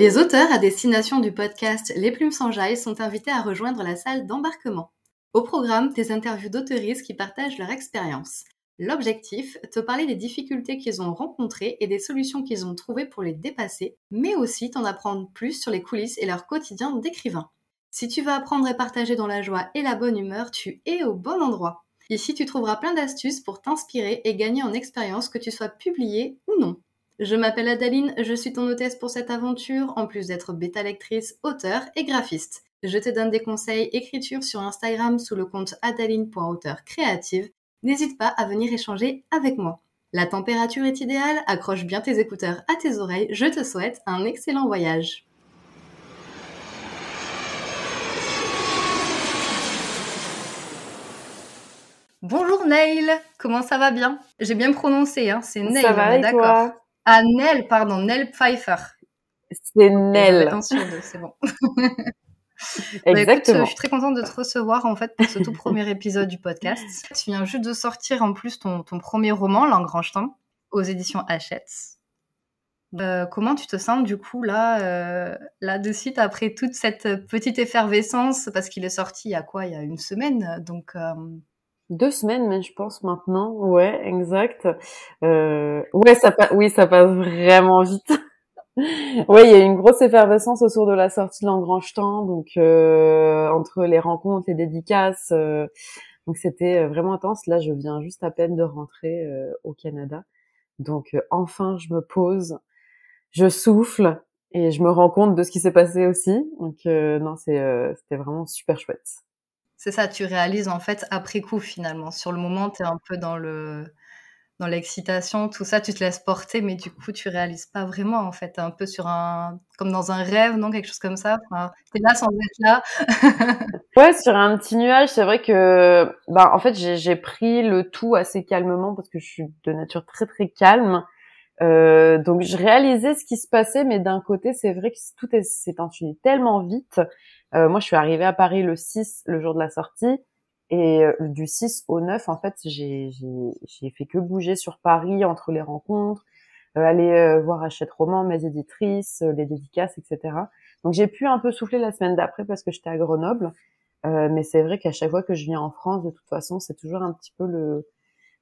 Les auteurs à destination du podcast Les Plumes sans Jaille sont invités à rejoindre la salle d'embarquement. Au programme, des interviews d'auteuristes qui partagent leur expérience. L'objectif, te parler des difficultés qu'ils ont rencontrées et des solutions qu'ils ont trouvées pour les dépasser, mais aussi t'en apprendre plus sur les coulisses et leur quotidien d'écrivain. Si tu veux apprendre et partager dans la joie et la bonne humeur, tu es au bon endroit. Ici, tu trouveras plein d'astuces pour t'inspirer et gagner en expérience que tu sois publié ou non. Je m'appelle Adaline, je suis ton hôtesse pour cette aventure, en plus d'être bêta lectrice, auteur et graphiste. Je te donne des conseils écriture sur Instagram sous le compte adaline.auteur créative. N'hésite pas à venir échanger avec moi. La température est idéale, accroche bien tes écouteurs à tes oreilles, je te souhaite un excellent voyage. Bonjour Neil, comment ça va bien? J'ai bien prononcé, hein c'est va d'accord. Ah, Nell, pardon, Nell Pfeiffer. C'est Nell. c'est bon. Bah, Exactement. je suis très contente de te recevoir en fait pour ce tout premier épisode du podcast. Tu viens juste de sortir en plus ton, ton premier roman, L'Engrangetant, aux éditions Hachette. Euh, comment tu te sens du coup là, euh, là de suite après toute cette petite effervescence? Parce qu'il est sorti il y a quoi? Il y a une semaine, donc euh, deux semaines, mais je pense maintenant. Ouais, exact. Euh, ouais, ça passe. Oui, ça passe vraiment vite. ouais, il y a une grosse effervescence autour de la sortie de l'engrange-temps, donc euh, entre les rencontres, les dédicaces. Euh, donc c'était euh, vraiment intense. Là, je viens juste à peine de rentrer euh, au Canada, donc enfin, je me pose, je souffle et je me rends compte de ce qui s'est passé aussi. Donc non, c'est c'était vraiment super chouette. C'est ça, tu réalises en fait après coup finalement. Sur le moment, tu es un peu dans le dans l'excitation, tout ça, tu te laisses porter, mais du coup, tu réalises pas vraiment en fait. un peu sur un comme dans un rêve, non, quelque chose comme ça. Enfin, es là sans être là. ouais, sur un petit nuage. C'est vrai que, bah, en fait, j'ai pris le tout assez calmement parce que je suis de nature très très calme. Euh, donc, je réalisais ce qui se passait, mais d'un côté, c'est vrai que tout s'est enchaîné tellement vite euh, moi, je suis arrivée à Paris le 6, le jour de la sortie. Et euh, du 6 au 9, en fait, j'ai fait que bouger sur Paris entre les rencontres, euh, aller voir Hachette Roman, mes éditrices, les dédicaces, etc. Donc j'ai pu un peu souffler la semaine d'après parce que j'étais à Grenoble. mais c'est vrai qu'à chaque fois que je viens en France, de toute façon, c'est toujours un petit peu le,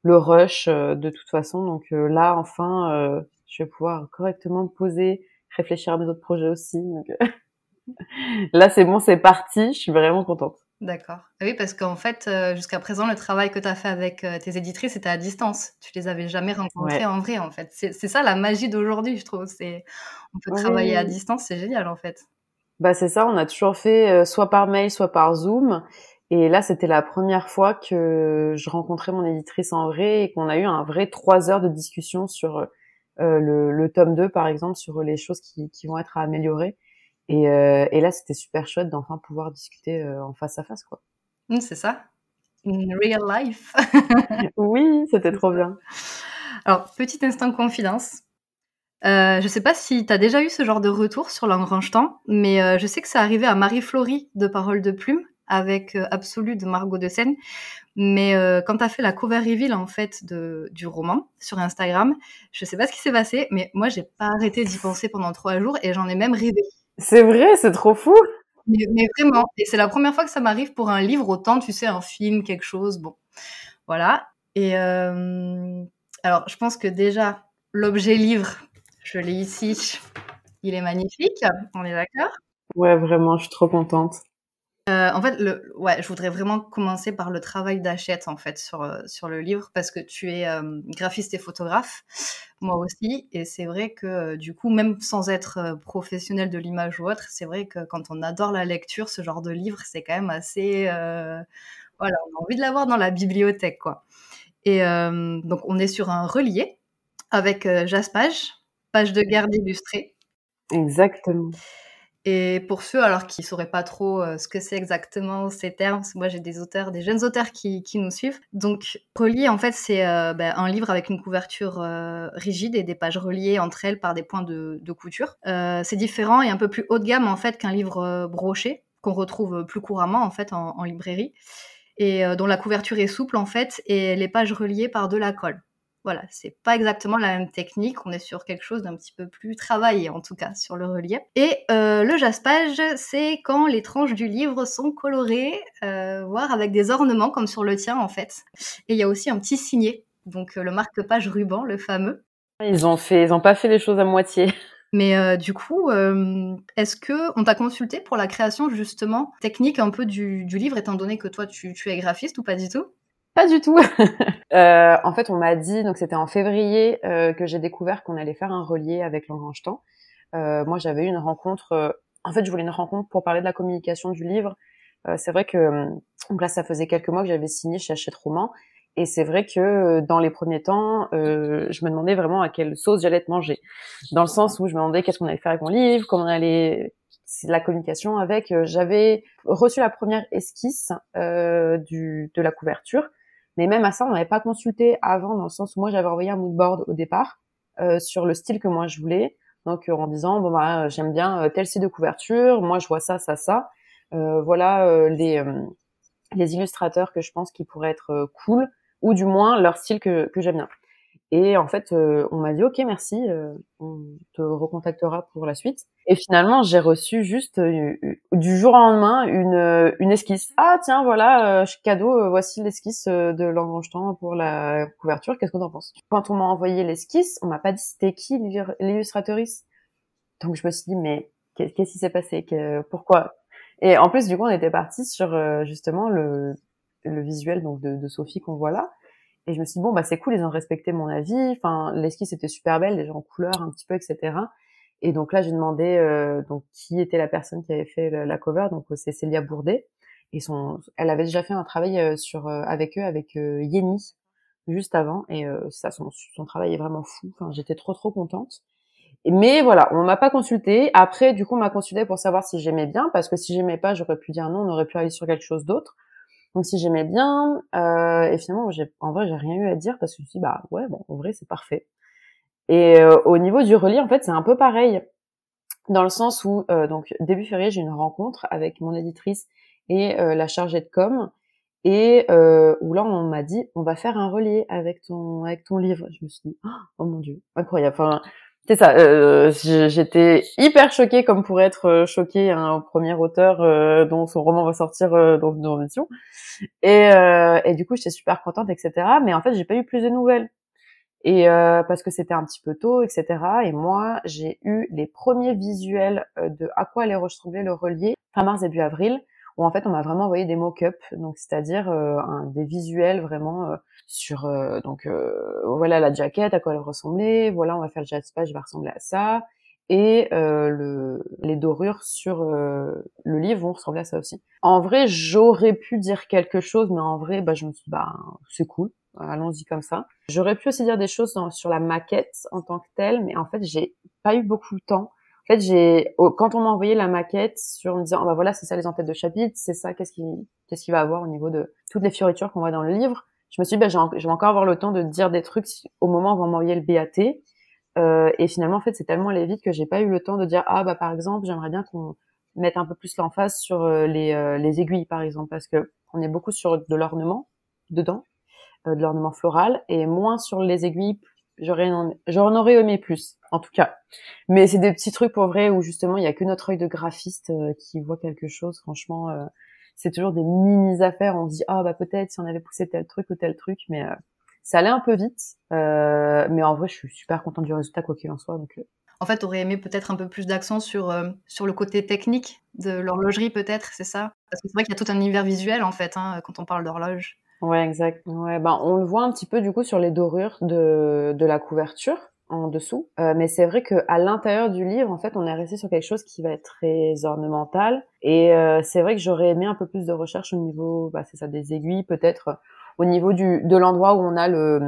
le rush de toute façon. Donc là, enfin, je vais pouvoir correctement me poser, réfléchir à mes autres projets aussi. Là, c'est bon, c'est parti. Je suis vraiment contente. D'accord. Ah oui, parce qu'en fait, euh, jusqu'à présent, le travail que tu as fait avec euh, tes éditrices, c'était à distance. Tu les avais jamais rencontrées en vrai, en fait. C'est ça la magie d'aujourd'hui, je trouve. C'est on peut travailler à distance, c'est génial, en fait. Bah c'est ça. On a toujours fait euh, soit par mail, soit par Zoom. Et là, c'était la première fois que je rencontrais mon éditrice en vrai et qu'on a eu un vrai trois heures de discussion sur le, le, tome 2, par exemple, sur les choses qui, qui vont être à améliorer. Et, euh, et là, c'était super chouette d'enfin pouvoir discuter euh, en face à face, quoi. Mmh, c'est ça. In real life. oui, c'était trop bien. Alors, petit instant confidence. Euh, je sais pas si tu as déjà eu ce genre de retour sur l'engrange-temps, mais euh, je sais que ça arrivait à Marie-Florie de Parole de Plume avec euh, Absolu de Margot de Seine. Mais quand tu as fait la cover reveal en fait de, du roman sur Instagram, je sais pas ce qui s'est passé, mais moi j'ai pas arrêté d'y penser pendant trois jours et j'en ai même rêvé. C'est vrai, c'est trop fou. Mais, vraiment, et c'est la première fois que ça m'arrive pour un livre, autant tu sais, un film, quelque chose, bon. Voilà. Et euh, alors, je pense que déjà, l'objet livre, je l'ai ici, il est magnifique, on est d'accord? Ouais, vraiment, je suis trop contente. Euh, en fait, ouais, je voudrais vraiment commencer par le travail d'Achette en fait sur euh, sur le livre parce que tu es euh, graphiste et photographe, moi aussi, et c'est vrai que du coup, même sans être professionnel de l'image ou autre, c'est vrai que quand on adore la lecture, ce genre de livre, c'est quand même assez, voilà, on a envie de l'avoir dans la bibliothèque quoi. Et donc, on est sur un relié avec Jaspage, page de garde illustrée. Exactement. Et pour ceux alors qui sauraient pas trop euh, ce que c'est exactement ces termes, moi j'ai des auteurs, des jeunes auteurs qui, qui nous suivent. Donc relié en fait c'est euh, ben, un livre avec une couverture euh, rigide et des pages reliées entre elles par des points de, couture. c'est différent et un peu plus haut de gamme en fait qu'un livre broché qu'on retrouve plus couramment en fait en librairie et dont la couverture est souple en fait et les pages reliées par de la colle. Voilà, c'est pas exactement la même technique. On est sur quelque chose d'un petit peu plus travaillé, en tout cas, sur le relief. Et euh, le jaspage, c'est quand les tranches du livre sont colorées, euh, voire avec des ornements, comme sur le tien, en fait. Et il y a aussi un petit signet, donc euh, le marque-page ruban, le fameux. Ils ont fait, ils ont pas fait les choses à moitié. Mais du coup, est-ce que on t'a consulté pour la création justement technique un peu du, livre, étant donné que toi tu es graphiste ou pas du tout? Pas du tout. euh, en fait, on m'a dit, donc c'était en février euh, que j'ai découvert qu'on allait faire un relié avec l'Engrange Temps. Euh, moi, j'avais eu une rencontre. En fait, je voulais une rencontre pour parler de la communication du livre. C'est vrai que donc là, ça faisait quelques mois que j'avais signé chez Hachette Roman, et c'est vrai que dans les premiers temps, je me demandais vraiment à quelle sauce j'allais être mangée. Dans le sens où je me demandais qu'est-ce qu'on allait faire avec mon livre, comment on allait c'est la communication avec. J'avais reçu la première esquisse de la couverture mais même à ça, on n'avait pas consulté avant, dans le sens où moi, j'avais envoyé un mood board au départ euh, sur le style que moi je voulais. Donc, euh, en disant, bon, bah, j'aime bien euh, tel style de couverture, moi, je vois ça, ça, ça. Euh, voilà euh, les, les illustrateurs que je pense qui pourraient être cool, ou du moins leur style que, que j'aime bien. Et en fait, euh, on m'a dit OK, merci, euh, on te recontactera pour la suite. Et finalement, j'ai reçu juste euh, du jour au lendemain une, une esquisse. Ah tiens, voilà, cadeau, voici l'esquisse de l'engrangetant pour la couverture. Qu'est-ce que t'en penses? Quand on m'a envoyé l'esquisse, on m'a pas dit c'était qui l'illustratrice. Donc je me suis dit mais qu'est-ce qui s'est passé? Pourquoi? Et en plus, du coup, on était parti sur justement le, le visuel donc de Sophie qu'on voit là. Et je me suis dit, bon, bah, c'est cool, ils ont respecté mon avis. Enfin, l'esquisse était super belle, déjà en couleur un petit peu, etc. Et donc là, j'ai demandé euh, donc qui était la personne qui avait fait la cover. Donc c'est Célia Bourdet. Et son, elle avait déjà fait un travail euh, sur euh, avec eux, avec euh, Yeni, juste avant. Et ça, son, son travail est vraiment fou. Enfin, j'étais trop trop contente. Mais voilà, on m'a pas consulté. Après, du coup, on m'a consulté pour savoir si j'aimais bien, parce que si j'aimais pas, j'aurais pu dire non, on aurait pu aller sur quelque chose d'autre. Donc si j'aimais bien, euh, et finalement, j'ai, en vrai, j'ai rien eu à dire parce que je me suis dit, bah ouais, bon, en vrai, c'est parfait. Et euh, au niveau du relief, en fait, c'est un peu pareil, dans le sens où, euh, donc début février, j'ai une rencontre avec mon éditrice et la chargée de com, et où là, on m'a dit, on va faire un relief avec ton avec ton livre. Je me suis dit, oh mon dieu, incroyable. C'est ça. Euh, J'étais hyper choquée, comme pour être euh, choquée un premier auteur euh, dont son roman va sortir euh, dans une émission. Et, et du coup, j'étais super contente, etc. Mais en fait, j'ai pas eu plus de nouvelles. Et parce que c'était un petit peu tôt, etc. Et moi, j'ai eu les premiers visuels de à quoi allait ressembler le relier fin mars début avril, en fait, on m'a vraiment envoyé des mock-ups, donc c'est-à-dire un, des visuels vraiment sur euh, donc euh, voilà la jaquette à quoi elle ressemblait, voilà on va faire le jaspage, va ressembler à ça et euh, le, les dorures sur le livre vont ressembler à ça aussi. En vrai, j'aurais pu dire quelque chose, mais en vrai, bah, je me suis bah, c'est cool, allons-y comme ça. J'aurais pu aussi dire des choses sur la maquette en tant que telle, mais en fait, j'ai pas eu beaucoup de temps. En fait, j'ai quand on m'a envoyé la maquette sur me disant, oh, bah voilà, c'est ça les entêtes de chapitre, c'est ça, qu'est-ce qui qu'est-ce qu'il va avoir au niveau de toutes les fioritures qu'on voit dans le livre je me suis dit, bah, je vais encore avoir le temps de dire des trucs au moment où on m'envoyer le BAT. Euh, et finalement, en fait, c'est tellement allé vite que j'ai pas eu le temps de dire, ah, bah, par exemple, j'aimerais bien qu'on mette un peu plus l'emphase sur euh, les, euh, les aiguilles, par exemple, parce que on est beaucoup sur de l'ornement dedans, euh, de l'ornement floral, et moins sur les aiguilles. J'aurais, j'en aurais aimé plus, en tout cas. Mais c'est des petits trucs pour vrai où justement il y a que notre œil de graphiste qui voit quelque chose. Franchement, c'est toujours des mini affaires. On se dit ah bah peut-être si on avait poussé tel truc ou tel truc, mais euh, ça allait un peu vite. Euh, mais en vrai, je suis super contente du résultat quoi qu'il en soit. Donc euh. en fait, aurais aimé peut-être un peu plus d'accent sur sur le côté technique de l'horlogerie, peut-être, c'est ça? Parce que c'est vrai qu'il y a tout un univers visuel en fait hein, quand on parle d'horloge. Ouais, exact. Ouais, ben on le voit un petit peu du coup sur les dorures de de la couverture en dessous. Euh, mais c'est vrai que à l'intérieur du livre, en fait, on est resté sur quelque chose qui va être très ornemental. Et euh, c'est vrai que j'aurais aimé un peu plus de recherche au niveau, bah, c'est ça, des aiguilles, peut-être au niveau du de l'endroit où on a le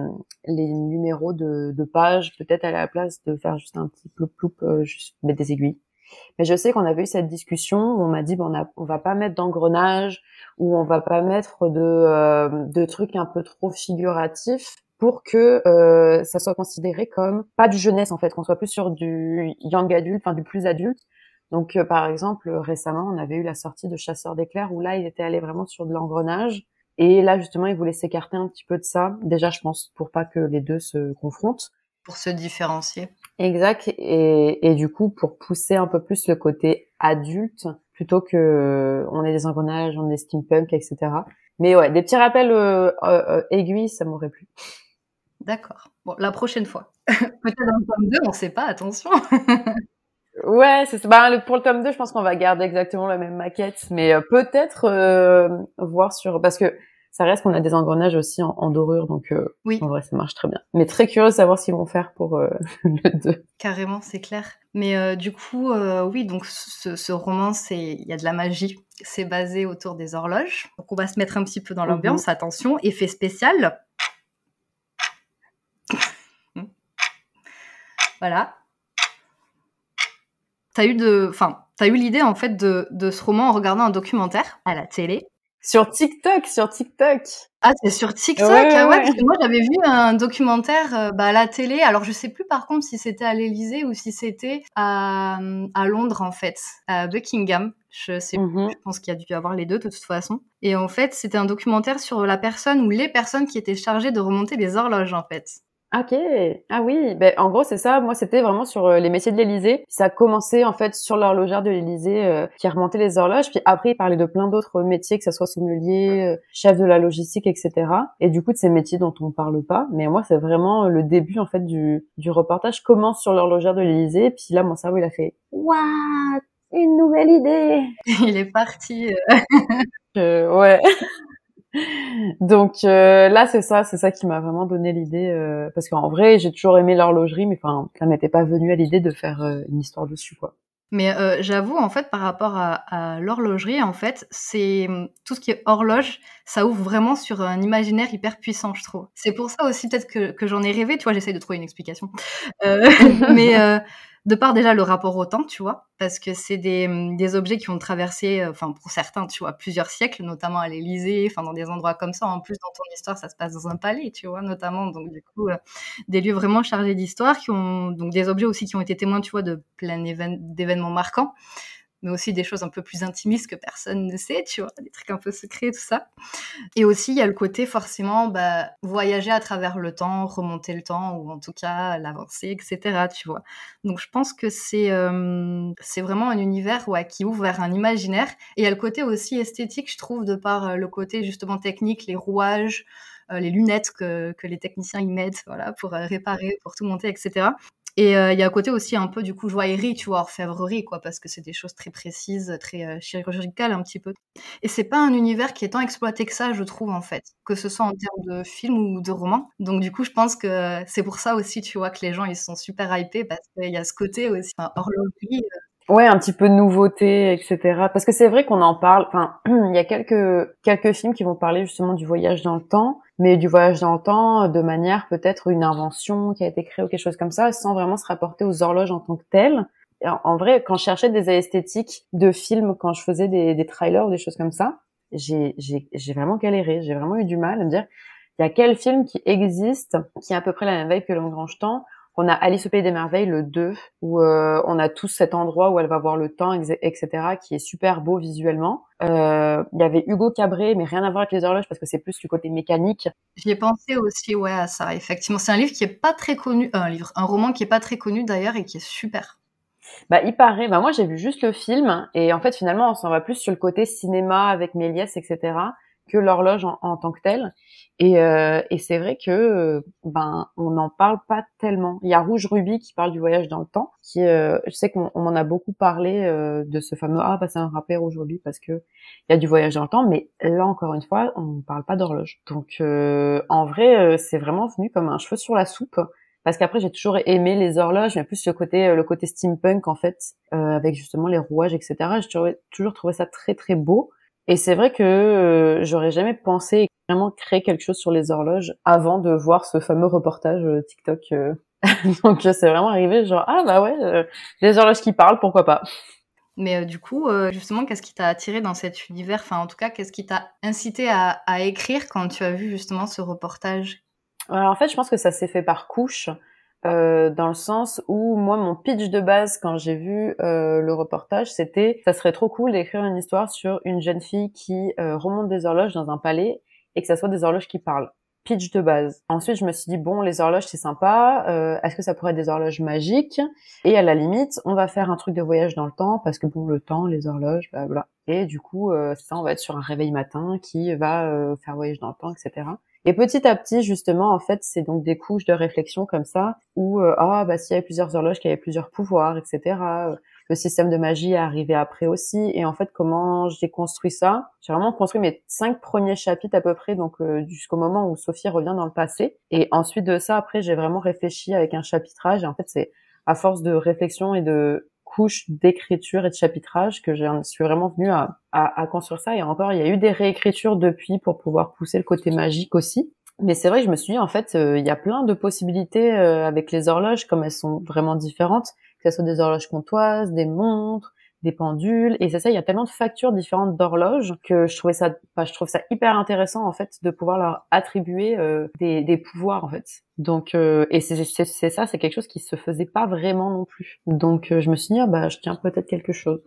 les numéros de, de pages, peut-être à la place de faire juste un petit ploup ploup, euh, juste mettre des aiguilles. Mais je sais qu'on avait eu cette discussion où on m'a dit bon, on, va pas mettre d'engrenage ou on va pas mettre de euh, trucs un peu trop figuratifs pour que euh, ça soit considéré comme pas du jeunesse en fait, qu'on soit plus sur du young adulte, enfin du plus adulte. Donc euh, par exemple récemment on avait eu la sortie de Chasseur d'éclairs où là il était allé vraiment sur de l'engrenage Et là, justement, il voulait s'écarter un petit peu de ça. Déjà, je pense, pour pas que les deux se confrontent. Pour se différencier. Exact. Et, et du coup, pour pousser un peu plus le côté adulte, plutôt que on est des engrenages, on est steampunk, etc. Mais ouais, des petits rappels euh, euh, aiguilles, ça m'aurait plu. D'accord. Bon, la prochaine fois. Peut-être dans le tome 2, on sait pas, attention. ouais, c'est bah, pour le tome 2, je pense qu'on va garder exactement la même maquette, mais euh, peut-être euh, voir sur parce que ça reste qu'on a des engrenages aussi en, dorure, donc euh, oui. en vrai ça marche très bien. Mais très curieux de savoir ce qu'ils vont faire pour le 2. Carrément, c'est clair. Mais du coup, oui, donc ce, ce roman, c'est il y a de la magie. C'est basé autour des horloges. Donc on va se mettre un petit peu dans l'ambiance. Mhm. Attention, effet spécial. Voilà. T'as eu de, enfin, t'as eu l'idée en fait de, de ce roman en regardant un documentaire à la télé. Sur TikTok, sur TikTok. Ah, c'est sur TikTok, ouais, ah ouais, parce que moi j'avais vu un documentaire euh, bah, à la télé. Alors je sais plus par contre si c'était à l'Élysée ou si c'était à, à Londres en fait, à Buckingham. Je sais mm je pense qu'il y a dû y avoir les deux de toute façon. Et en fait, c'était un documentaire sur la personne ou les personnes qui étaient chargées de remonter les horloges en fait. Ok, ah oui, ben en gros c'est ça. Moi c'était vraiment sur euh, les métiers de l'Élysée. Ça a commencé en fait sur l'horlogère de l'Élysée euh, qui a remonté les horloges. Puis après il parlait de plein d'autres métiers, que ce soit sommelier, euh, chef de la logistique, etc. Et du coup de ces métiers dont on parle pas. Mais moi c'est vraiment le début en fait du du reportage commence sur l'horlogère de l'Élysée. Puis là mon cerveau il a fait what? Une nouvelle idée. il est parti. ouais. Donc euh, là, c'est ça, c'est ça qui m'a vraiment donné l'idée, euh, parce qu'en vrai, j'ai toujours aimé l'horlogerie, mais enfin, ça m'était pas venu à l'idée de faire euh, une histoire dessus, quoi. Mais j'avoue, en fait, par rapport à, l'horlogerie, en fait, c'est tout ce qui est horloge, ça ouvre vraiment sur un imaginaire hyper puissant, je trouve. C'est pour ça aussi peut-être que, que j'en ai rêvé. Tu vois, j'essaye de trouver une explication. mais de part déjà le rapport au temps, tu vois, parce que c'est des, hum, des, objets qui ont traversé, euh, enfin pour certains, tu vois, plusieurs siècles, notamment à l'Élysée, enfin dans des endroits comme ça. En plus, dans ton histoire, ça se passe dans un palais, tu vois, notamment. Donc du coup, euh, des lieux vraiment chargés d'histoire, qui ont donc des objets aussi qui ont été témoins, tu vois, de plein d'événements marquants mais aussi des choses un peu plus intimistes que personne ne sait, tu vois, des trucs un peu secrets, tout ça. Et aussi, il y a le côté forcément bah, voyager à travers le temps, remonter le temps, ou en tout cas l'avancer, etc., tu vois. Donc je pense que c'est euh, c'est vraiment un univers ouais, qui ouvre vers un imaginaire. Et il y a le côté aussi esthétique, je trouve, de par euh, le côté justement technique, les rouages, euh, les lunettes que, que, les techniciens y mettent voilà, pour réparer, pour tout monter, etc. Et euh, il y a à côté aussi un peu du coup joaillerie, tu vois, orfèvrerie, quoi, parce que c'est des choses très précises, très euh, chirurgicales un petit peu. Et c'est pas un univers qui est tant exploité que ça, je trouve, en fait, que ce soit en termes de film ou de roman. Donc du coup, je pense que c'est pour ça aussi, tu vois, que les gens, ils sont super hypés, parce qu'il y a ce côté aussi, enfin, horlogerie. Euh. Ouais, un petit peu de nouveauté, etc. Parce que c'est vrai qu'on en parle. Enfin, il y a quelques quelques films qui vont parler justement du voyage dans le temps, mais du voyage dans le temps de manière peut-être une invention qui a été créée ou quelque chose comme ça, sans vraiment se rapporter aux horloges en tant que telles. En, vrai, quand je cherchais des esthétiques de films, quand je faisais des, des trailers ou des choses comme ça, j'ai vraiment galéré, j'ai vraiment eu du mal à me dire, il y a quel film qui existe, qui a à peu près la même vibe que Le Grand Temps, on a Alice au Pays des Merveilles, le 2, où euh, on a tous cet endroit où elle va voir le temps, etc., qui est super beau visuellement. Euh, il y avait Hugo Cabret, mais rien à voir avec les horloges parce que c'est plus du côté mécanique. J'y ai pensé aussi, ouais, à ça. Effectivement, c'est un livre qui est pas très connu, un livre, un roman qui est pas très connu d'ailleurs et qui est super. Bah, il paraît. Bah, moi, j'ai vu juste le film et en fait, finalement, on s'en va plus sur le côté cinéma avec Méliès, etc que l'horloge en, tant que telle. Et, euh, et c'est vrai que euh, ben on n'en parle pas tellement. Il y a Rouge Ruby qui parle du voyage dans le temps, qui euh, je sais qu'on m'en a beaucoup parlé de ce fameux ah bah c'est un rappeur aujourd'hui parce que il y a du voyage dans le temps, mais là encore une fois on ne parle pas d'horloge. Donc en vrai c'est vraiment venu comme un cheveu sur la soupe parce qu'après j'ai toujours aimé les horloges mais plus le côté le côté steampunk en fait avec justement les rouages etc j'ai toujours trouvé ça très très beau et c'est vrai que euh, j'aurais jamais pensé vraiment créer quelque chose sur les horloges avant de voir ce fameux reportage euh, TikTok. Euh. Donc c'est vraiment arrivé genre ah bah ouais, les horloges qui parlent, pourquoi pas. Mais du coup, justement, qu'est-ce qui t'a attiré dans cet univers? Enfin, en tout cas, qu'est-ce qui t'a incité à, à, écrire quand tu as vu justement ce reportage? Alors, en fait, je pense que ça s'est fait par couche. Euh, dans le sens où moi mon pitch de base quand j'ai vu euh, le reportage c'était ça serait trop cool d'écrire une histoire sur une jeune fille qui euh, remonte des horloges dans un palais et que ça soit des horloges qui parlent pitch de base. Ensuite, je me suis dit bon, les horloges c'est sympa. Euh, Est-ce que ça pourrait être des horloges magiques? Et à la limite, on va faire un truc de voyage dans le temps parce que bon, le temps, les horloges, voilà. Et du coup, euh, ça, on va être sur un réveil matin qui va euh, faire voyage dans le temps, etc. Et petit à petit, justement, en fait, c'est donc des couches de réflexion comme ça, où euh, ah bah s'il y avait plusieurs horloges qui avaient plusieurs pouvoirs, etc le système de magie est arrivé après aussi. Et en fait, comment j'ai construit ça? J'ai vraiment construit mes cinq premiers chapitres à peu près, donc euh, jusqu'au moment où Sophie revient dans le passé. Et ensuite de ça, après, j'ai vraiment réfléchi avec un chapitrage. Et en fait, c'est à force de réflexion et de couches d'écriture et de chapitrage que je suis vraiment venue à, à, à, construire ça. Et encore, il y a eu des réécritures depuis pour pouvoir pousser le côté magique aussi. Mais c'est vrai je me suis dit, en fait, euh, il y a plein de possibilités euh, avec les horloges, comme elles sont vraiment différentes que ce soit des horloges comptoises, des montres, des pendules. Et c'est ça il y a tellement de factures différentes d'horloges que je trouvais ça bah, je trouve ça hyper intéressant en fait de pouvoir leur attribuer euh, des, des, pouvoirs en fait. Donc euh, et c'est ça c'est quelque chose qui se faisait pas vraiment non plus. Donc euh, je me suis dit ah, bah je tiens peut-être quelque chose.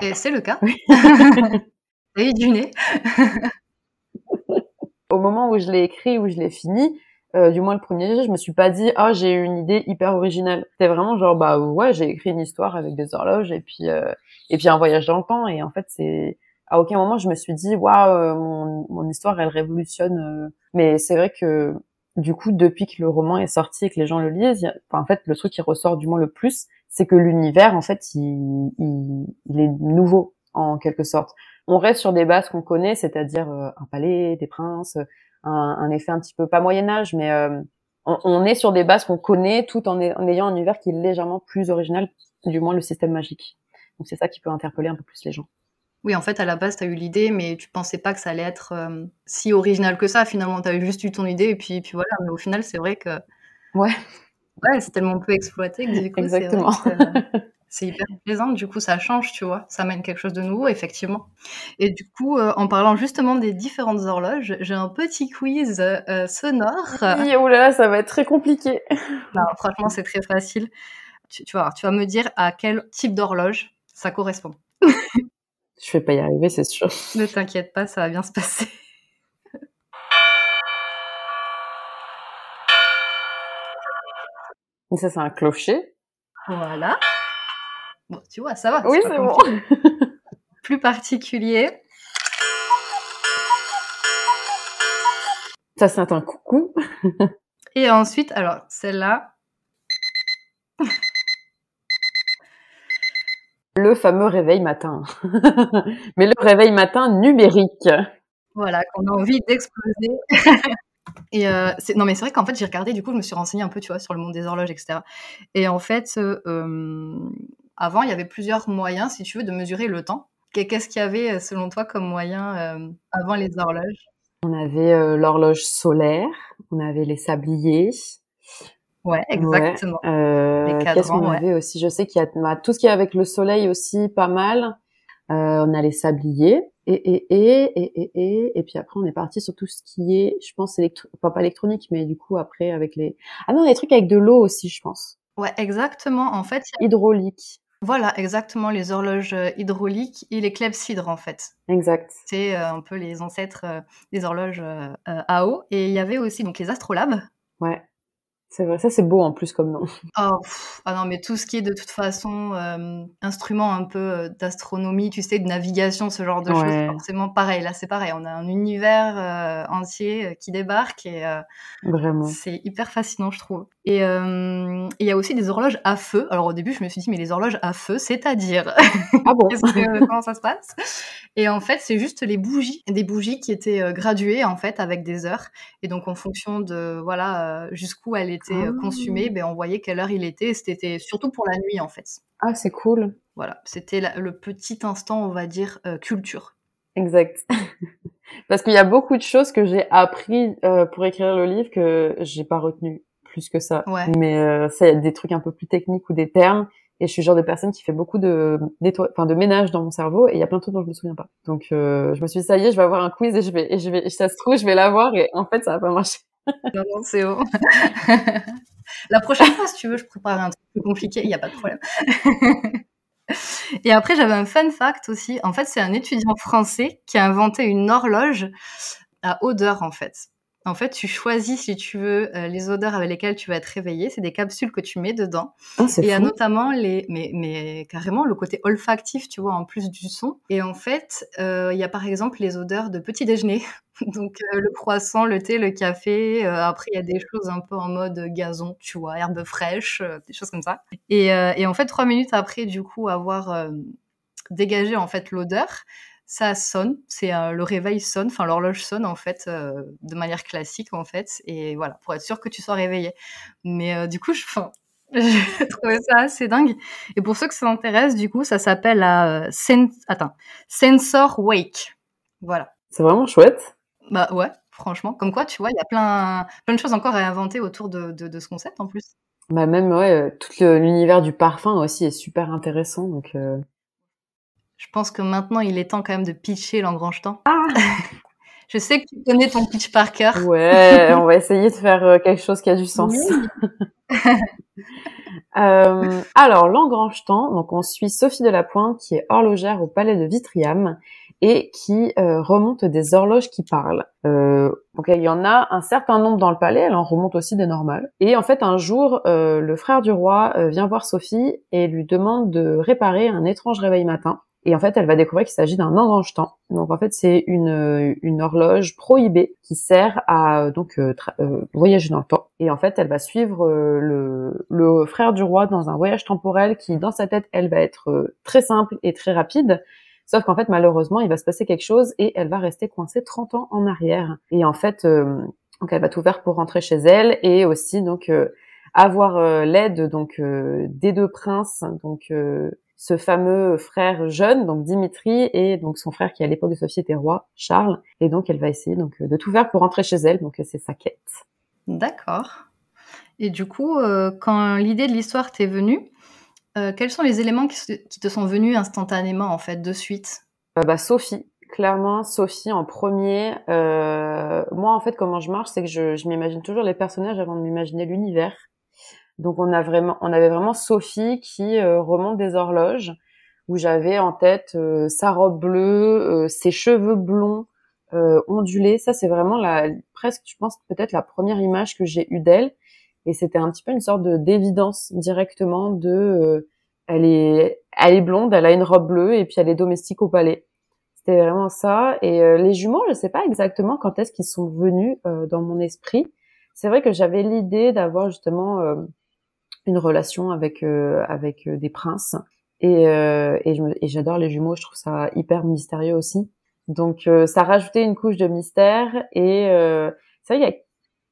Et c'est le cas. Et du nez. Au moment où je l'ai écrit où je l'ai fini euh, du moins le premier je me suis pas dit ah j'ai une idée hyper originale. C'était vraiment genre bah ouais j'ai écrit une histoire avec des horloges et puis euh, et puis un voyage dans le temps et en fait c'est à aucun moment je me suis dit waouh euh, mon, mon histoire elle révolutionne. Mais c'est vrai que du coup depuis que le roman est sorti et que les gens le lisent, en fait le truc qui ressort du moins le plus c'est que l'univers en fait il, il, il est nouveau en quelque sorte. On reste sur des bases qu'on connaît, c'est-à-dire un palais, des princes, un, effet un petit peu pas Moyen Âge, mais euh, on, est sur des bases qu'on connaît, tout en, ayant un univers qui est légèrement plus original, du moins le système magique. Donc c'est ça qui peut interpeller un peu plus les gens. Oui, en fait, à la base, tu as eu l'idée, mais tu pensais pas que ça allait être euh, si original que ça. Finalement, tu avais juste eu ton idée, et puis, puis voilà. Mais au final, c'est vrai que. Ouais. Ouais, c'est tellement peu exploité que du coup, Exactement. C'est hyper plaisant. Du coup, ça change, tu vois. Ça amène quelque chose de nouveau, effectivement. Et du coup, euh, en parlant justement des différentes horloges, j'ai un petit quiz euh, sonore. Oui, oula, ça va être très compliqué. non, franchement, c'est très facile. Tu, tu, vas, tu vas me dire à quel type d'horloge ça correspond. Je vais pas y arriver, c'est sûr. Ne t'inquiète pas, ça va bien se passer. Et ça, c'est un clocher. Voilà. Bon, tu vois, ça va. Oui, c'est bon. Plus particulier. Ça, c'est un coucou. Et ensuite, alors, celle-là. Le fameux réveil matin. Mais le réveil matin numérique. Voilà, qu'on a envie d'exploser. Et euh, non, mais c'est vrai qu'en fait, j'ai regardé, du coup, je me suis renseignée un peu, tu vois, sur le monde des horloges, etc. Et en fait, euh, avant, il y avait plusieurs moyens, si tu veux, de mesurer le temps. Qu'est-ce qu'il y avait, selon toi, comme moyen euh, avant les horloges? On avait euh, l'horloge solaire, on avait les sabliers. Ouais, exactement. Euh, Qu'est-ce qu'on avait aussi? Je sais qu'il y a bah, tout ce qui est avec le soleil aussi, pas mal. Euh, on a les sabliers et et et et et et et puis après on est parti sur tout ce qui est, je pense, électro... enfin pas électronique, mais du coup après avec les ah non les trucs avec de l'eau aussi, je pense. Ouais, exactement. En fait, hydraulique. Voilà, exactement, les horloges euh, hydrauliques et les clepsydres, en fait. Exact. C'est euh, un peu les ancêtres euh, des horloges à eau. Et il y avait aussi donc les astrolabes. Ouais. C'est vrai, ça c'est beau en plus comme nom. Oh, ah non, mais tout ce qui est de toute façon euh, instrument un peu euh, d'astronomie, tu sais, de navigation, ce genre de choses, forcément pareil. Là, c'est pareil, on a un univers euh, entier qui débarque et vraiment, c'est hyper fascinant, je trouve. Et il y a aussi des horloges à feu. Alors au début, je me suis dit, mais les horloges à feu, c'est-à-dire? Ah bon? Comment ça se passe? Et en fait, c'est juste les bougies, des bougies qui étaient graduées en fait avec des heures. Et donc en fonction de voilà jusqu'où elle est était ah. consumé, ben, on voyait quelle heure il était. C'était surtout pour la nuit, en fait. Ah, c'est cool. Voilà, c'était le petit instant, on va dire, culture. Exact. Parce qu'il y a beaucoup de choses que j'ai appris pour écrire le livre que j'ai pas retenu plus que ça. Ouais. Mais ça, il y a des trucs un peu plus techniques ou des termes. Et je suis le genre de personne qui fait beaucoup de, enfin, de ménage dans mon cerveau et il y a plein de trucs dont je me souviens pas. Donc, je me suis dit, ça y est, je vais avoir un quiz et je vais, et je vais, ça se trouve, je vais l'avoir et en fait, ça va pas marcher. non, non, c'est bon. La prochaine fois, si tu veux, je prépare un truc plus compliqué, il n'y a pas de problème. Et après, j'avais un fun fact aussi. En fait, c'est un étudiant français qui a inventé une horloge à odeur en fait. En fait, tu choisis si tu veux euh, les odeurs avec lesquelles tu vas être réveillé. C'est des capsules que tu mets dedans. Ah, et il y a notamment les, mais, mais carrément le côté olfactif, tu vois, en plus du son. Et en fait, euh, il y a par exemple les odeurs de petit déjeuner. Donc euh, le croissant, le thé, le café. après, il y a des choses un peu en mode gazon, tu vois, herbe fraîche, des choses comme ça. Et, et, en fait, trois minutes après, du coup, avoir dégagé en fait l'odeur, ça sonne, c'est euh, le réveil sonne, enfin l'horloge sonne en fait euh, de manière classique en fait, et voilà pour être sûr que tu sois réveillé. Mais euh, du coup, je, j'ai trouvé ça assez dingue. Et pour ceux que ça intéresse, du coup, ça s'appelle la attends, Sensor Wake. Voilà. C'est vraiment chouette. Bah ouais, franchement. Comme quoi, tu vois, il y a plein, plein de choses encore à inventer autour de, de, ce concept en plus. Bah même ouais, tout l'univers du parfum aussi est super intéressant donc. Je pense que maintenant, il est temps quand même de pitcher l'engrange-temps. Ah Je sais que tu connais ton pitch par cœur. Ouais, on va essayer de faire euh, quelque chose qui a du sens. euh, alors, l'engrange-temps, donc on suit Sophie de la Pointe qui est horlogère au palais de Vitriam et qui euh, remonte des horloges qui parlent. Euh, donc il y en a un certain nombre dans le palais, elle en remonte aussi des normales. Et en fait, un jour, euh, le frère du roi vient voir Sophie et lui demande de réparer un étrange réveil matin. Et en fait, elle va découvrir qu'il s'agit d'un engrange-temps. Donc en fait, c'est une, une horloge prohibée qui sert à donc euh, euh, voyager dans le temps. Et en fait, elle va suivre euh, le, le frère du roi dans un voyage temporel qui, dans sa tête, elle va être très simple et très rapide. Sauf qu'en fait, malheureusement, il va se passer quelque chose et elle va rester coincée 30 ans en arrière. Et en fait, donc elle va tout faire pour rentrer chez elle et aussi donc avoir l'aide donc des deux princes donc ce fameux frère jeune, donc Dimitri, et donc son frère qui à l'époque de Sophie était roi, Charles. Et donc elle va essayer donc de tout faire pour rentrer chez elle. Donc c'est sa quête. D'accord. Et du coup, euh, quand l'idée de l'histoire t'est venue, euh, quels sont les éléments qui, te sont venus instantanément en fait de suite? Euh, Bah Sophie, clairement Sophie en premier. moi en fait comment je marche, c'est que je, je m'imagine toujours les personnages avant de m'imaginer l'univers. Donc on a vraiment, on avait vraiment Sophie qui euh, remonte des horloges, où j'avais en tête euh, sa robe bleue, euh, ses cheveux blonds ondulés. Ça c'est vraiment la, presque, je pense peut-être la première image que j'ai eue d'elle. Et c'était un petit peu une sorte de d'évidence directement de, elle est, elle est blonde, elle a une robe bleue et puis elle est domestique au palais. C'était vraiment ça. Et les jumeaux, je sais pas exactement quand est-ce qu'ils sont venus dans mon esprit. C'est vrai que j'avais l'idée d'avoir justement une relation avec euh, avec euh, des princes. Et euh, et, j'adore les jumeaux je trouve ça hyper mystérieux aussi. Donc ça rajoutait une couche de mystère et vrai il y a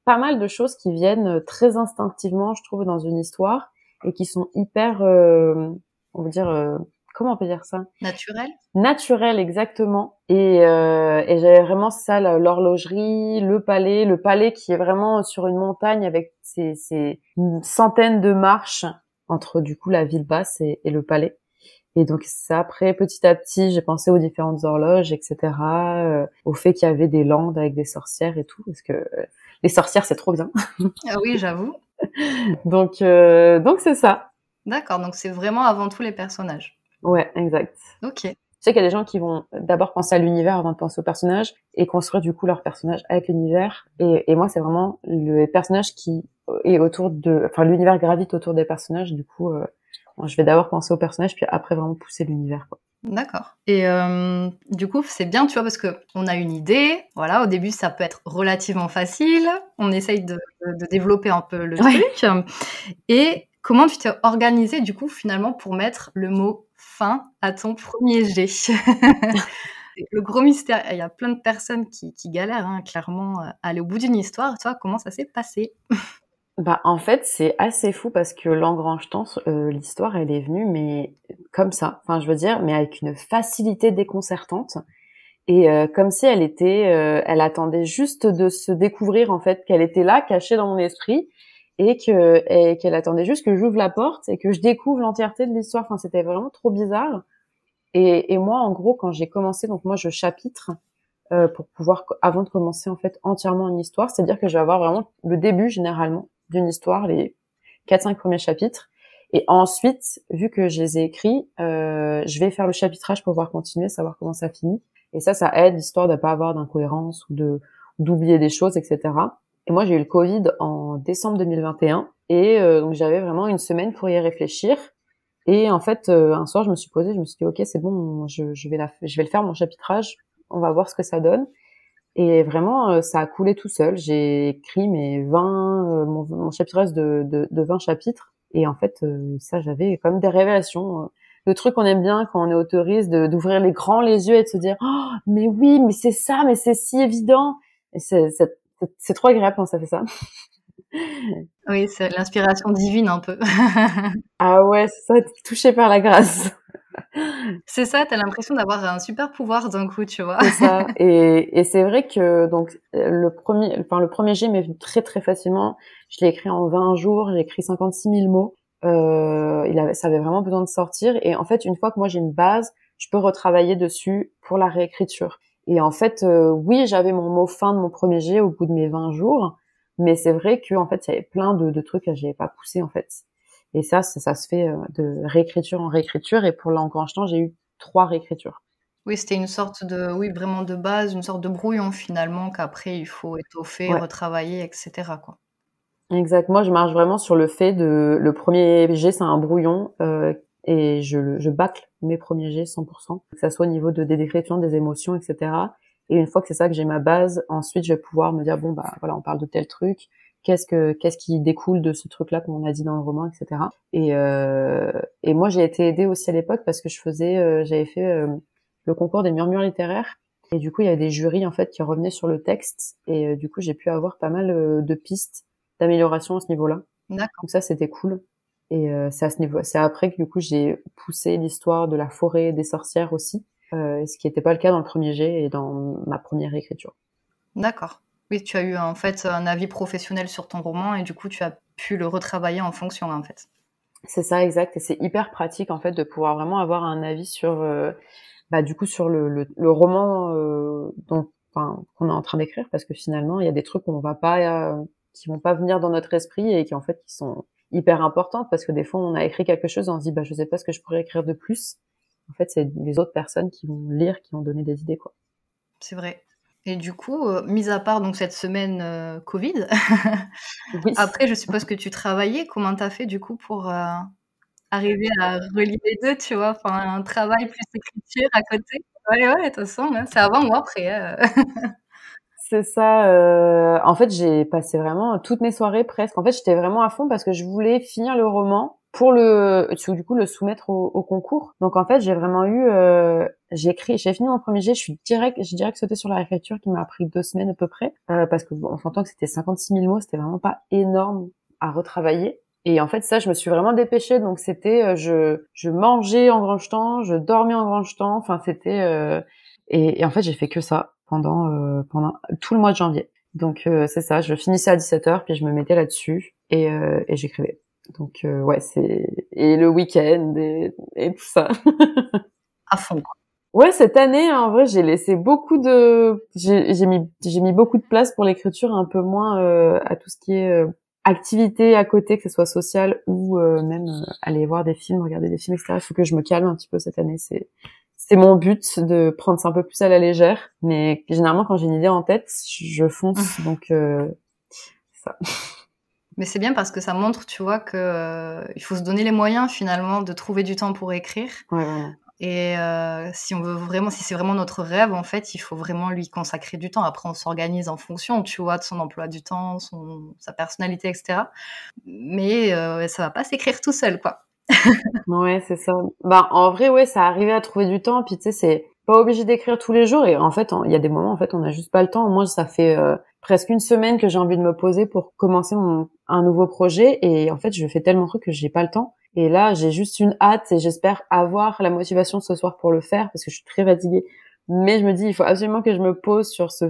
pas mal de choses qui viennent très instinctivement je trouve dans une histoire et qui sont hyper on va dire comment on peut dire ça? Naturel? Naturel, exactement. Et, euh, et j'avais vraiment ça, l'horlogerie, le palais, le palais qui est vraiment sur une montagne avec ces, ces centaines de marches entre du coup la ville basse et, le palais. Et donc ça, après, petit à petit, j'ai pensé aux différentes horloges, etc., euh, au fait qu'il y avait des landes avec des sorcières et tout, parce que euh, les sorcières, c'est trop bien. ah oui, j'avoue. donc, euh, donc c'est ça. D'accord, donc c'est vraiment avant tout les personnages. Ouais, exact. Ok. Je sais qu'il y a des gens qui vont d'abord penser à l'univers avant de penser au personnage et construire du coup leur personnage avec l'univers. Et, et, moi, c'est vraiment le personnage qui est autour de, enfin l'univers gravite autour des personnages. Du coup, euh, je vais d'abord penser au personnage puis après vraiment pousser l'univers. D'accord. Et euh, du coup, c'est bien, tu vois, parce que on a une idée. Voilà, au début, ça peut être relativement facile. On essaye de, de développer un peu le truc. Et comment tu t'es organisé du coup finalement pour mettre le mot à ton premier jet. le gros mystère, il y a plein de personnes qui, galèrent hein, clairement à aller au bout d'une histoire. Toi, comment ça s'est passé? Bah en fait c'est assez fou parce que l'engrange-temps, euh, l'histoire elle est venue mais comme ça, enfin je veux dire, mais avec une facilité déconcertante et euh, comme si elle était, euh, elle attendait juste de se découvrir en fait qu'elle était là, cachée dans mon esprit et que qu'elle attendait juste que j'ouvre la porte et que je découvre l'entièreté de l'histoire. Enfin, c'était vraiment trop bizarre. Et, et moi, en gros, quand j'ai commencé, donc moi, je chapitre euh, pour pouvoir, avant de commencer en fait entièrement une histoire, c'est-à-dire que je vais avoir vraiment le début généralement d'une histoire, les quatre cinq premiers chapitres. Et ensuite, vu que je les ai écrits, euh, je vais faire le chapitrage pour pouvoir continuer, savoir comment ça finit. Et ça, ça aide l'histoire de pas avoir d'incohérence ou de d'oublier des choses, etc. Et moi, j'ai eu le Covid en décembre 2021 et donc j'avais vraiment une semaine pour y réfléchir. Et en fait, un soir, je me suis posée, je me suis dit, ok, c'est bon, je, je, vais la, je vais le faire mon chapitrage, on va voir ce que ça donne. Et vraiment, ça a coulé tout seul. J'ai écrit mes 20, mon, mon chapitrage de, de, de 20 chapitres. Et en fait, ça, j'avais comme des révélations le truc qu'on aime bien quand on est autoriste, d'ouvrir les grands les yeux et de se dire oh, mais oui, mais c'est ça, mais c'est si évident. Et c'est trop agréable quand ça fait ça. Oui, c'est l'inspiration divine un peu. ah ouais, c'est ça, touché par la grâce. C'est ça, t'as l'impression d'avoir un super pouvoir d'un coup, tu vois. C'est ça. Et, et c'est vrai que donc le premier, enfin le premier G m'est venu très très facilement. Je l'ai écrit en 20 jours, j'ai écrit 56 000 mots euh, il avait, ça avait vraiment besoin de sortir. Et en fait, une fois que moi j'ai une base, je peux retravailler dessus pour la réécriture. Et en fait, euh, oui, j'avais mon mot fin de mon premier jet au bout de mes 20 jours, mais c'est vrai que en fait, il y avait plein de, de trucs que j'avais pas poussé en fait. Et ça, ça, ça se fait euh, de réécriture en réécriture. Et pour l'engrangetant, j'ai eu trois réécritures. Oui, c'était une sorte de, oui, vraiment de base, une sorte de brouillon finalement qu'après il faut étoffer, retravailler, etc. Quoi. Exact. Moi, je marche vraiment sur le fait de le premier jet, c'est un brouillon euh, et je, je bâcle mes premiers jets 100%, que ça soit au niveau de des descriptions, des émotions, etc. Et une fois que c'est ça que j'ai ma base, ensuite je vais pouvoir me dire bon bah voilà, on parle de tel truc, qu'est-ce que qu'est-ce qui découle de ce truc-là comme on a dit dans le roman, etc. Et euh, et moi j'ai été aidée aussi à l'époque parce que je faisais, euh, j'avais fait euh, le concours des murmures littéraires. Et du coup, il y avait des jurys en fait qui revenaient sur le texte et euh, du coup, j'ai pu avoir pas mal de pistes d'amélioration à ce niveau-là. D'accord. Donc ça, c'était cool. Et euh, c'est à ce niveau, c'est après que du coup j'ai poussé l'histoire de la forêt des sorcières aussi, euh, ce qui n'était pas le cas dans le premier jet et dans ma première écriture. D'accord. Oui, tu as eu en fait un avis professionnel sur ton roman et du coup tu as pu le retravailler en fonction en fait. C'est ça, exact. Et c'est hyper pratique en fait de pouvoir vraiment avoir un avis sur, euh, bah du coup sur le, le, le roman euh, dont, enfin, qu'on est en train d'écrire parce que finalement il y a des trucs qu'on va pas euh, qui vont pas venir dans notre esprit et qui en fait qui sont hyper importantes parce que des fois on a écrit quelque chose et on se dit bah je sais pas ce que je pourrais écrire de plus. En fait, c'est les autres personnes qui vont lire qui vont donner des idées quoi. C'est vrai. Et du coup, euh, mis à part donc cette semaine euh, Covid, après je suppose que tu travaillais. Comment t'as fait du coup pour euh, arriver à relier les deux, tu vois, enfin un travail plus écriture à côté. Ouais ouais, de toute façon, hein, c'est avant ou après. C'est ça. Euh, en fait, j'ai passé vraiment toutes mes soirées presque. En fait, j'étais vraiment à fond parce que je voulais finir le roman pour le, du coup, le soumettre au, concours. Donc en fait, j'ai vraiment eu, euh, j'ai écrit, j'ai fini mon premier jet. Je suis direct, j'ai direct sauté sur la réécriture qui m'a pris deux semaines à peu près euh, parce que on s'entend que c'était 56 000 mots, c'était vraiment pas énorme à retravailler. Et en fait, ça, je me suis vraiment dépêchée. Donc c'était, je, je mangeais en grand temps, je dormais en grand temps. Enfin, c'était, et, et en fait, j'ai fait que ça pendant euh, pendant tout le mois de janvier. Donc euh, c'est ça, je finissais à 17h puis je me mettais là-dessus et, euh, et j'écrivais. Donc ouais, c'est et le week-end et, et tout ça. à fond. Ouais, cette année, en vrai, j'ai laissé beaucoup de, j'ai mis, j'ai mis beaucoup de place pour l'écriture, un peu moins euh, à tout ce qui est euh, activité à côté, que ce soit social ou euh, même aller voir des films, regarder des films, etc. Il faut que je me calme un petit peu cette année. C'est, c'est mon but de prendre ça un peu plus à la légère. Mais généralement, quand j'ai une idée en tête, je fonce. Mmh. donc, euh, ça. Mais c'est bien parce que ça montre, tu vois, que euh, il faut se donner les moyens finalement de trouver du temps pour écrire. Ouais, Et euh, si on veut vraiment, si c'est vraiment notre rêve, en fait, il faut vraiment lui consacrer du temps. Après, on s'organise en fonction, tu vois, de son emploi du temps, son, sa personnalité, etc. Mais euh, ça va pas s'écrire tout seul, quoi ouais, c'est ça. Bah, en vrai, ouais, ça arrivait à trouver du temps. Puis tu sais, c'est pas obligé d'écrire tous les jours. Et en fait, il y a des moments, en fait, on n'a juste pas le temps. Moi, ça fait euh, presque une semaine que j'ai envie de me poser pour commencer un nouveau projet. Et en fait, je fais tellement de trucs que j'ai pas le temps. Et là, j'ai juste une hâte et j'espère avoir la motivation ce soir pour le faire parce que je suis très fatiguée. Mais je me dis, il faut absolument que je me pose sur ce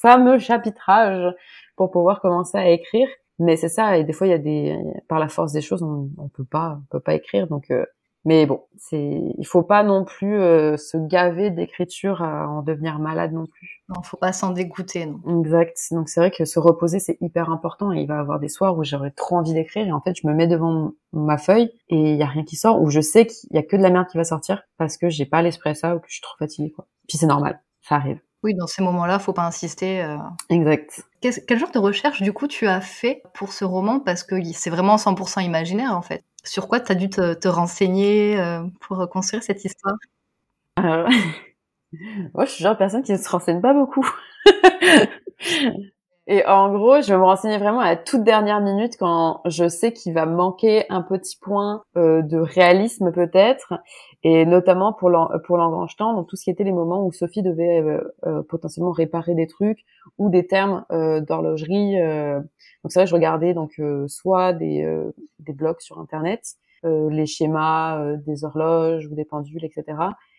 fameux chapitrage pour pouvoir commencer à écrire mais c'est ça et des fois il y a des par la force des choses on, on peut pas on peut pas écrire donc euh, mais bon c'est il faut pas non plus euh, se gaver d'écriture à en devenir malade non plus. Non faut pas s'en dégoûter non. Exact. Donc c'est vrai que se reposer c'est hyper important et il va y avoir des soirs où j'aurais trop envie d'écrire et en fait je me mets devant ma feuille et il y a rien qui sort ou je sais qu'il y a que de la merde qui va sortir parce que j'ai pas l'esprit à ça ou que je suis trop fatiguée quoi. Puis c'est normal ça arrive Oui, dans ces moments-là, faut pas insister. Euh. Exact. quel genre de recherche, du coup, tu as fait pour ce roman? Parce que c'est vraiment 100% imaginaire, en fait. Sur quoi tu as dû te, renseigner euh, pour construire cette histoire? Moi, je suis genre personne qui ne se renseigne pas beaucoup. Et en gros, je vais me renseigner vraiment à la toute dernière minute quand je sais qu'il va manquer un petit point euh, de réalisme peut-être, et notamment pour l'engrangetant, donc tout ce qui était les moments où Sophie devait euh, euh, potentiellement réparer des trucs ou des termes d'horlogerie. donc c'est vrai, je regardais donc soit des, des blogs sur internet, les schémas des horloges ou des pendules, etc.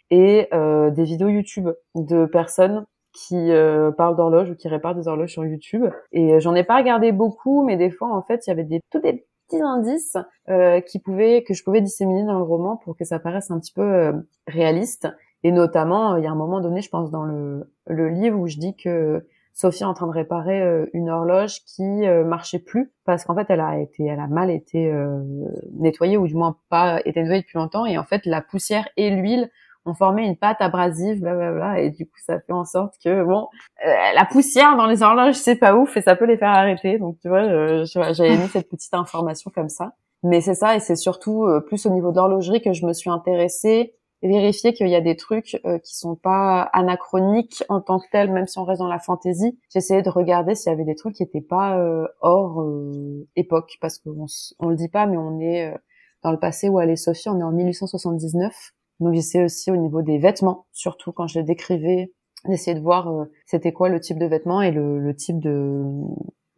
Et des vidéos YouTube de personnes qui euh, parlent d'horloges ou qui réparent des horloges sur YouTube. Et j'en ai pas regardé beaucoup, mais des fois, en fait, il y avait des tous des petits indices euh, qui pouvaient que je pouvais disséminer dans le roman pour que ça paraisse un petit peu euh, réaliste. Et notamment, il y a un moment donné, je pense dans le, le livre où je dis que Sophie est en train de réparer euh, une horloge qui marchait plus parce qu'en fait elle a été elle a mal été nettoyée ou du moins pas été nettoyée depuis longtemps et en fait la poussière et l'huile on formait une pâte abrasive, blablabla, et du coup ça fait en sorte que bon, euh, la poussière dans les horloges c'est pas ouf et ça peut les faire arrêter. Donc tu vois, j'avais mis cette petite information comme ça. Mais c'est ça et c'est surtout euh, plus au niveau de l'horlogerie que je me suis intéressée vérifier qu'il y a des trucs euh, qui sont pas anachroniques en tant que tels, même si on reste dans la fantaisie. J'essayais de regarder s'il y avait des trucs qui étaient pas hors époque, parce qu'on on le dit pas, mais on est dans le passé où est Sophie, on est en 1879. J'essaie aussi au niveau des vêtements, surtout quand je les décrivais, d'essayer de voir euh, c'était quoi le type de vêtements et le, le type de,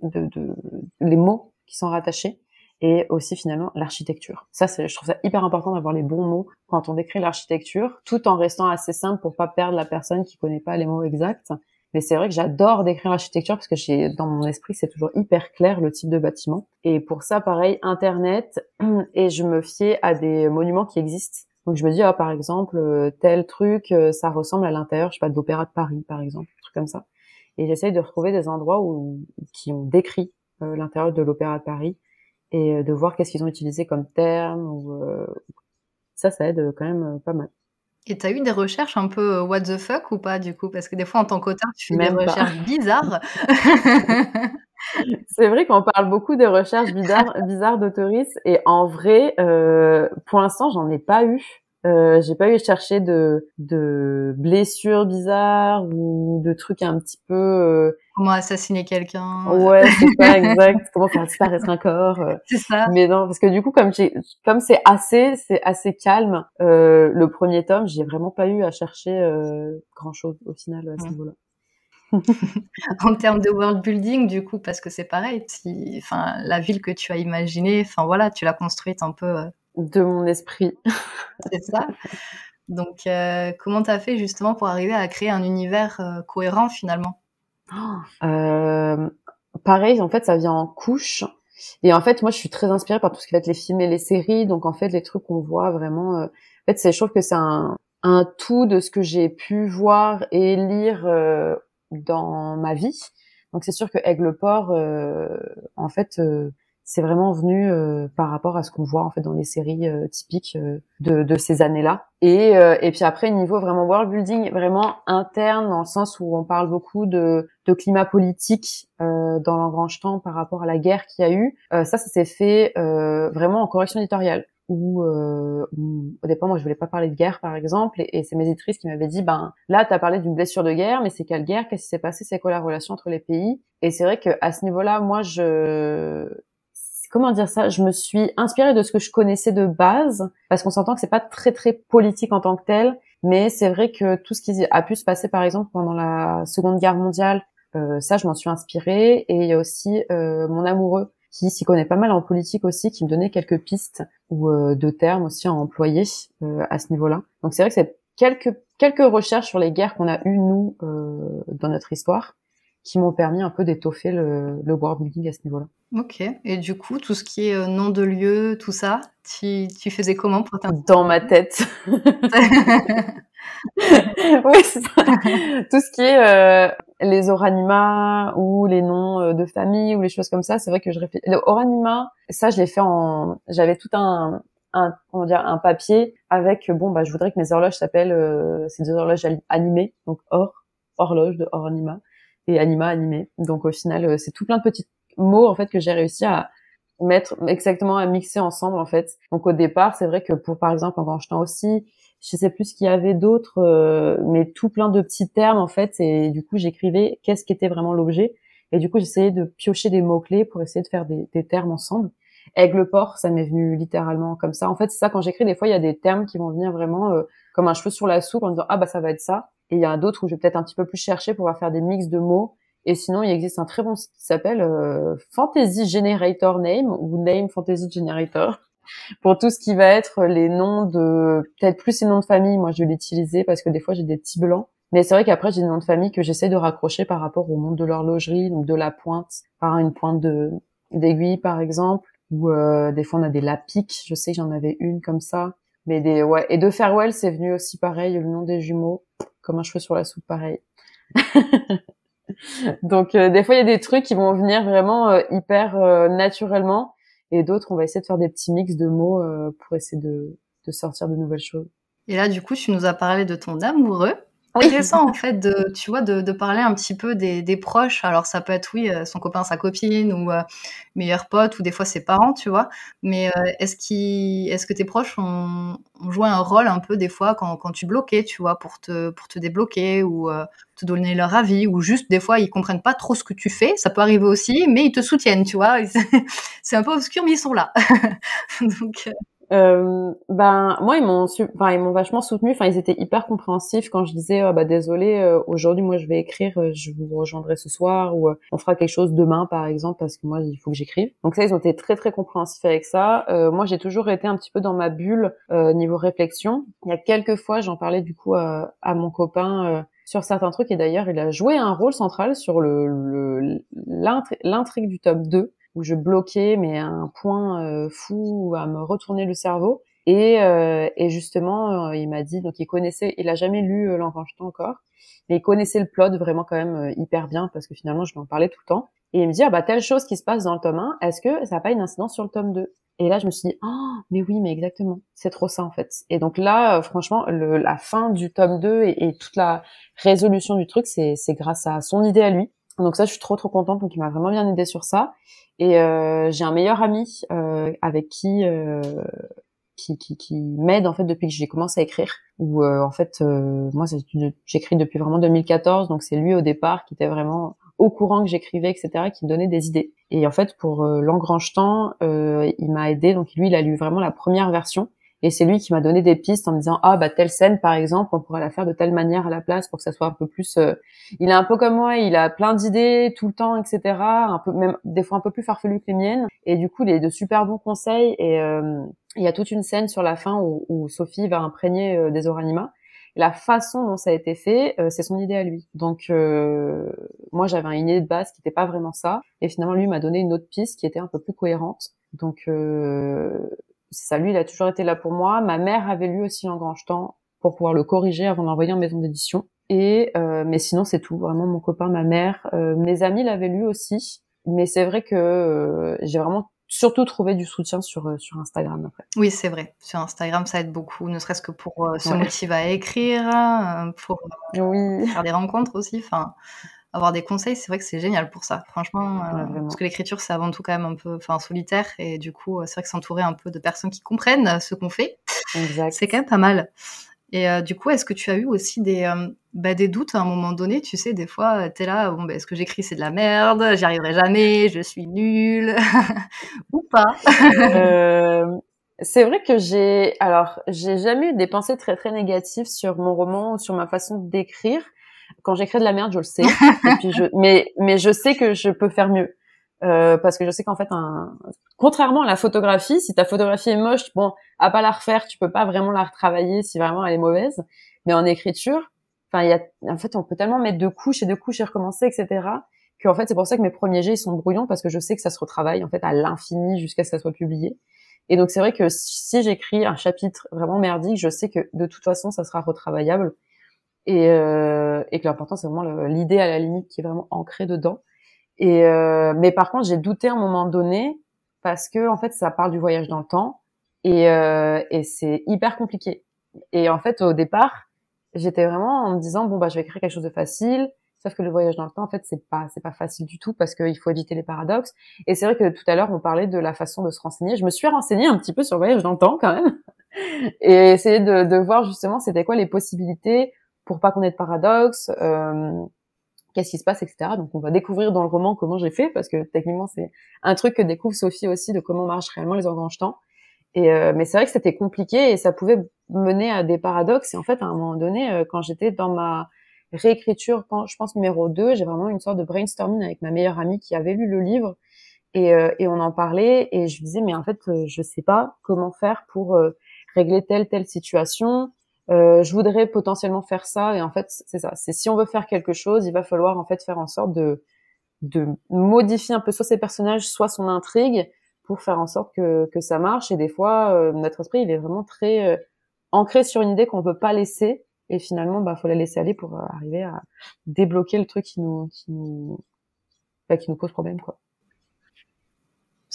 de, de, les mots qui sont rattachés et aussi finalement l'architecture. Ça, c'est, je trouve ça hyper important d'avoir les bons mots quand on décrit l'architecture, tout en restant assez simple pour pas perdre la personne qui connaît pas les mots exacts. Mais c'est vrai que j'adore décrire l'architecture parce que j'ai dans mon esprit c'est toujours hyper clair le type de bâtiment. Et pour ça, pareil, internet et je me fiais à des monuments qui existent donc je me dis, ah, par exemple, euh, tel truc, euh, ça ressemble à l'intérieur, je sais pas, de l'Opéra de Paris, par exemple, un truc comme ça. Et j'essaye de retrouver des endroits où qui ont décrit euh, l'intérieur de l'Opéra de Paris et de voir qu'est-ce qu'ils ont utilisé comme terme. Ou, ça, ça aide quand même pas mal. Et t'as eu des recherches un peu what the fuck ou pas du coup? Parce que des fois en tant qu'auteur, tu fais des recherches bizarres. C'est vrai qu'on parle beaucoup des recherches bizarres, bizarres d'autoristes et en vrai, euh, pour l'instant, j'en ai pas eu. Euh, j'ai pas eu à chercher de, de blessures bizarres ou de trucs un petit peu euh... comment assassiner quelqu'un. Ouais c'est pas exact. Comment faire disparaître un corps euh. c'est ça. Mais non parce que du coup comme j'ai comme c'est assez c'est assez calme euh, le premier tome j'ai vraiment pas eu à chercher euh, grand chose au final à ce niveau-là en termes de world building, du coup, parce que c'est pareil, enfin, la ville que tu as imaginée, enfin voilà, tu l'as construite un peu euh, de mon esprit. c'est ça. Donc, euh, comment tu as fait justement pour arriver à créer un univers euh, cohérent finalement? Pareil, en fait, ça vient en couches. Et en fait, moi, je suis très inspirée par tout ce qui va être les films et les séries. Donc, en fait, les trucs qu'on voit vraiment. En fait, je trouve que c'est un, un tout de ce que j'ai pu voir et lire dans ma vie. Donc c'est sûr que Aigleport, euh, en fait, euh, c'est vraiment venu euh, par rapport à ce qu'on voit en fait dans les séries euh, typiques de, de, ces années-là. Et, et puis après niveau vraiment world building, vraiment interne dans le sens où on parle beaucoup de, de climat politique dans l'engrange-temps par rapport à la guerre qu'il y a eu. ça, ça s'est fait vraiment en correction éditoriale où, euh, au départ moi je voulais pas parler de guerre par exemple et, c'est mes éditrices qui m'avaient dit ben là tu as parlé d'une blessure de guerre mais c'est quelle guerre? Qu'est-ce qui s'est passé? C'est quoi la relation entre les pays? Et c'est vrai que à ce niveau-là moi je comment dire ça? Je me suis inspirée de ce que je connaissais de base parce qu'on s'entend que c'est pas très très politique en tant que tel mais c'est vrai que tout ce qui a pu se passer par exemple pendant la Seconde Guerre mondiale euh, ça je m'en suis inspirée et il y a aussi euh, mon amoureux qui s'y connaît pas mal en politique aussi, qui me donnait quelques pistes ou euh, de termes aussi à employer euh, à ce niveau-là. Donc c'est vrai que c'est quelques quelques recherches sur les guerres qu'on a eues nous euh, dans notre histoire qui m'ont permis un peu d'étoffer le, le world building à ce niveau-là. Ok. Et du coup, tout ce qui est nom de lieu, tout ça, tu, tu faisais comment pour Dans ma tête. oui, c'est ça. Tout ce qui est euh, les oranima ou les noms euh, de famille ou les choses comme ça, c'est vrai que je réfléchis. Le oranima, ça, je l'ai fait en. J'avais tout un, un, comment dire, un papier avec bon bah je voudrais que mes horloges s'appellent euh, c'est des horloges animées donc or horloge de Anima et anima animé. Donc au final, c'est tout plein de petits mots en fait que j'ai réussi à mettre exactement à mixer ensemble en fait. Donc au départ, c'est vrai que pour par exemple en branchetant aussi, je sais plus ce qu'il y avait d'autre, euh, mais tout plein de petits termes en fait. Et du coup, j'écrivais qu'est-ce qu'était vraiment l'objet. Et du coup, j'essayais de piocher des mots clés pour essayer de faire des, des termes ensemble. Aigle-port, ça m'est venu littéralement comme ça. En fait, c'est ça quand j'écris. Des fois, il y a des termes qui vont venir vraiment euh, comme un cheveu sur la soupe en disant ah bah ça va être ça. Et il y a d'autres où je vais peut-être un petit peu plus chercher pour pouvoir faire des mix de mots et sinon, il existe un très bon site qui s'appelle euh, Fantasy Generator Name ou Name Fantasy Generator pour tout ce qui va être les noms de peut-être plus les noms de famille. Moi, je vais l'utiliser parce que des fois j'ai des petits blancs. Mais c'est vrai qu'après j'ai des noms de famille que j'essaie de raccrocher par rapport au monde de l'horlogerie, donc de la pointe par une pointe de d'aiguille par exemple, ou euh, des fois on a des lapiques. Je sais que j'en avais une comme ça. Mais des ouais et de Farewell c'est venu aussi pareil le nom des jumeaux comme un cheveu sur la soupe pareil. Donc euh, des fois il y a des trucs qui vont venir vraiment euh, hyper euh, naturellement et d'autres on va essayer de faire des petits mix de mots pour essayer de, de sortir de nouvelles choses. Et là du coup tu nous as parlé de ton amoureux intéressant en fait de tu vois de, de parler un petit peu des, des, proches. Alors ça peut être oui euh, son copain sa copine ou euh, meilleur pote ou des fois ses parents tu vois. Mais euh, est-ce est-ce que tes proches ont, ont, joué un rôle un peu des fois quand, quand tu bloquais tu vois pour te pour te débloquer ou te donner leur avis ou juste des fois ils comprennent pas trop ce que tu fais? Ça peut arriver aussi mais ils te soutiennent tu vois. C'est un peu obscur mais ils sont là. Donc euh, ben moi ils m'ont enfin ils m'ont vachement soutenu. Enfin ils étaient hyper compréhensifs quand je disais oh, bah désolé euh, aujourd'hui moi je vais écrire euh, je vous rejoindrai ce soir ou on fera quelque chose demain par exemple parce que moi il faut que j'écrive. Donc ça ils ont été très très compréhensifs avec ça. Moi j'ai toujours été un petit peu dans ma bulle niveau réflexion. Il y a quelques fois j'en parlais du coup à mon copain sur certains trucs. Et d'ailleurs il a joué un rôle central sur le l'intrigue du tome 2 où je bloquais mais à un point euh, fou à me retourner le cerveau. Et, euh, et justement, euh, il m'a dit, donc il connaissait, il a jamais lu L'Enfanchetant encore, mais il connaissait le plot vraiment quand même hyper bien parce que finalement je lui en parlais tout le temps. Et il me dit, ah bah telle chose qui se passe dans le tome 1, est-ce que ça n'a pas une incidence sur le tome 2 Et là je me suis dit, oh, mais oui, mais exactement, c'est trop ça en fait. Et donc là, franchement, le, la fin du tome 2 et, et toute la résolution du truc, c'est grâce à son idée à lui. Donc ça, je suis trop trop contente, donc il m'a vraiment bien aidé sur ça. Et euh, j'ai un meilleur ami euh, avec qui, euh, qui qui, qui m'aide en fait depuis que j'ai commencé à écrire. Où euh, en fait, euh, moi j'écris depuis vraiment 2014, donc c'est lui au départ qui était vraiment au courant que j'écrivais, etc., qui me donnait des idées. Et en fait, pour euh, l'engrange temps, il m'a aidé. Donc lui, il a lu vraiment la première version. Et c'est lui qui m'a donné des pistes en me disant ah bah telle scène par exemple on pourrait la faire de telle manière à la place pour que ça soit un peu plus. Euh, il est un peu comme moi, il a plein d'idées tout le temps etc. Un peu même des fois un peu plus farfelu que les miennes. Et du coup il a de super bons conseils et euh, il y a toute une scène sur la fin où, où Sophie va imprégner euh, des Oranima. La façon dont ça a été fait, c'est son idée à lui. Donc moi j'avais une idée de base qui n'était pas vraiment ça, et finalement lui m'a donné une autre piste qui était un peu plus cohérente. Donc ça, lui, il a toujours été là pour moi. Ma mère avait lu aussi temps pour pouvoir le corriger avant d'envoyer en maison d'édition. Et euh, mais sinon c'est tout. Vraiment mon copain, ma mère, euh, mes amis l'avaient lu aussi. Mais c'est vrai que euh, j'ai vraiment surtout trouvé du soutien sur sur Instagram après. Oui, c'est vrai. Sur Instagram, ça aide beaucoup, ne serait-ce que pour se motiver à écrire, pour oui. faire des rencontres aussi. Enfin, avoir des conseils, c'est vrai que c'est génial pour ça. Franchement, euh, parce que l'écriture, c'est avant tout quand même un peu, enfin, solitaire, et du coup, c'est vrai que s'entourer un peu de personnes qui comprennent euh, ce qu'on fait, c'est quand même pas mal. Et euh, du coup, est-ce que tu as eu aussi des, bah, des doutes à un moment donné? Tu sais, des fois, tu es là, bon, bah, est-ce que j'écris, c'est de la merde, j'y arriverai jamais, je suis nulle, ou pas. C'est vrai que j'ai, alors, j'ai jamais eu des pensées très très négatives sur mon roman ou sur ma façon d'écrire quand j'écris de la merde, je le sais. et puis je, mais mais je sais que je peux faire mieux. Euh, parce que je sais qu'en fait, un... contrairement à la photographie, si ta photographie est moche, bon, à pas la refaire, tu peux pas vraiment la retravailler si vraiment elle est mauvaise. Mais en écriture, enfin, il y a, en fait, on peut tellement mettre de couches et de couches et recommencer, etc. en fait, c'est pour ça que mes premiers jets ils sont brouillons parce que je sais que ça se retravaille en fait à l'infini jusqu'à ce que ça soit publié. Et donc c'est vrai que si j'écris un chapitre vraiment merdique, je sais que de toute façon ça sera retravaillable et, euh, et que l'important c'est vraiment l'idée à la limite qui est vraiment ancrée dedans. Et euh, mais par contre j'ai douté à un moment donné parce que en fait ça parle du voyage dans le temps et, euh, et c'est hyper compliqué. Et en fait au départ j'étais vraiment en me disant bon bah je vais écrire quelque chose de facile. Sauf que le voyage dans le temps, en fait, c'est pas c'est pas facile du tout parce qu'il faut éviter les paradoxes. Et c'est vrai que tout à l'heure on parlait de la façon de se renseigner. Je me suis renseignée un petit peu sur le voyage dans le temps quand même et essayer de, de voir justement c'était quoi les possibilités pour pas qu'on ait de paradoxes. Euh, qu'est-ce qui se passe, etc. Donc on va découvrir dans le roman comment j'ai fait, parce que techniquement c'est un truc que découvre Sophie aussi de comment marchent réellement les engrange-temps. Et euh, mais c'est vrai que c'était compliqué et ça pouvait mener à des paradoxes. Et en fait, à un moment donné, euh, quand j'étais dans ma réécriture, je pense numéro 2, j'ai vraiment une sorte de brainstorming avec ma meilleure amie qui avait lu le livre et, euh, et on en parlait et je disais mais en fait je sais pas comment faire pour régler telle telle situation euh, je voudrais potentiellement faire ça et en fait c'est ça. C'est si on veut faire quelque chose il va falloir en fait faire en sorte de de modifier un peu soit ses personnages soit son intrigue pour faire en sorte que que ça marche. Et des fois euh, notre esprit il est vraiment très euh, ancré sur une idée qu'on veut pas laisser. Et finalement bah faut la laisser aller pour arriver à débloquer le truc qui nous qui nous bah, qui nous pose problème quoi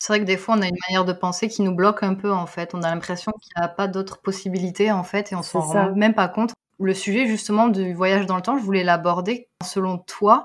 c'est vrai que des fois, on a une manière de penser qui nous bloque un peu, en fait. On a l'impression qu'il n'y a pas d'autres possibilités, en fait, et on s'en rend même pas compte. Le sujet, justement, du voyage dans le temps, je voulais l'aborder. Selon toi,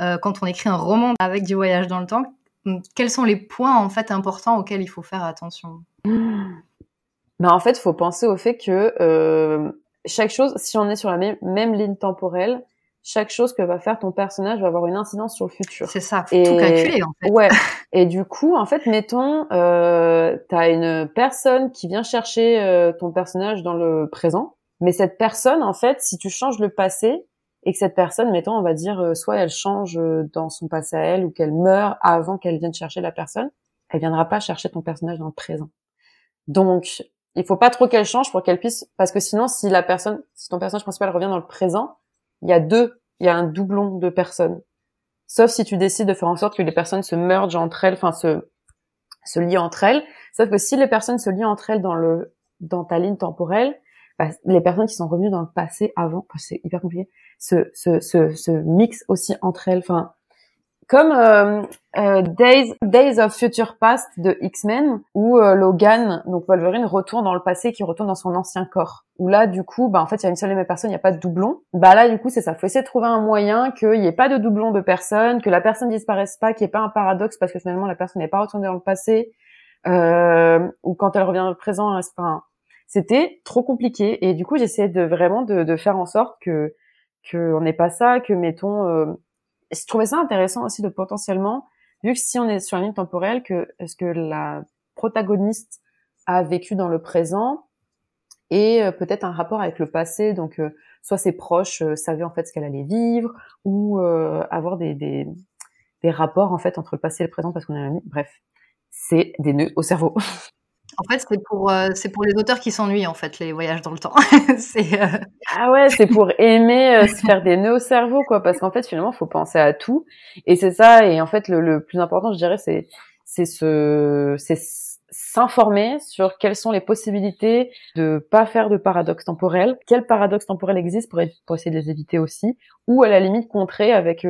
euh, quand on écrit un roman avec du voyage dans le temps, hum, quels sont les points, en fait, importants auxquels il faut faire attention? Ben, En fait, il faut penser au fait que euh, chaque chose, si on est sur la même ligne temporelle, chaque chose que va faire ton personnage va avoir une incidence sur le futur. C'est ça, faut et, tout calculer en fait. Ouais. Et du coup, en fait, mettons, euh, t'as une personne qui vient chercher euh, ton personnage dans le présent, mais cette personne, en fait, si tu changes le passé et que cette personne, mettons, on va dire, euh, soit elle change euh, dans son passé à elle ou qu'elle meurt avant qu'elle vienne chercher la personne, elle viendra pas chercher ton personnage dans le présent. Donc, il faut pas trop qu'elle change pour qu'elle puisse, parce que sinon, si la personne, si ton personnage principal revient dans le présent, il y a deux, il y a un doublon de personnes. Sauf si tu décides de faire en sorte que les personnes se mergent entre elles, enfin se se lient entre elles. Sauf que si les personnes se lient entre elles dans le dans ta ligne temporelle, bah, les personnes qui sont revenues dans le passé avant, c'est hyper compliqué, se, se, se, se mixent aussi entre elles. Enfin, comme euh, euh, Days, Days of Future Past de X-Men, où euh, Logan, donc Wolverine, retourne dans le passé, qui retourne dans son ancien corps. Où là, du coup, bah en fait, il y a une seule et même personne, il n'y a pas de doublon. Bah là, du coup, c'est ça. Faut essayer de trouver un moyen qu'il n'y ait pas de doublon de personne, que la personne disparaisse pas, qu'il n'y ait pas un paradoxe parce que finalement la personne n'est pas retournée dans le passé, euh, ou quand elle revient dans le présent, enfin, c'était trop compliqué. Et du coup, j'essayais de vraiment de, de, faire en sorte que qu'on n'ait pas ça, que mettons je trouvais ça intéressant aussi de potentiellement, vu que si on est sur une ligne temporelle, que est-ce que la protagoniste a vécu dans le présent et euh, peut-être un rapport avec le passé, donc euh, soit ses proches euh, savaient en fait ce qu'elle allait vivre, ou avoir des, des, des rapports en fait entre le passé et le présent parce qu'on est ami. Bref, c'est des nœuds au cerveau. En fait, c'est pour, euh, c'est pour les auteurs qui s'ennuient, en fait, les voyages dans le temps. c'est, euh, Ah ouais, c'est pour aimer euh, se faire des nœuds au cerveau, quoi. Parce qu'en fait, finalement, il faut penser à tout. Et c'est ça. Et en fait, le, le plus important, je dirais, c'est, c'est se, c'est s'informer sur quelles sont les possibilités de pas faire de paradoxe temporel, quels paradoxes temporels existent pour, pour essayer de les éviter aussi, ou à la limite contrer avec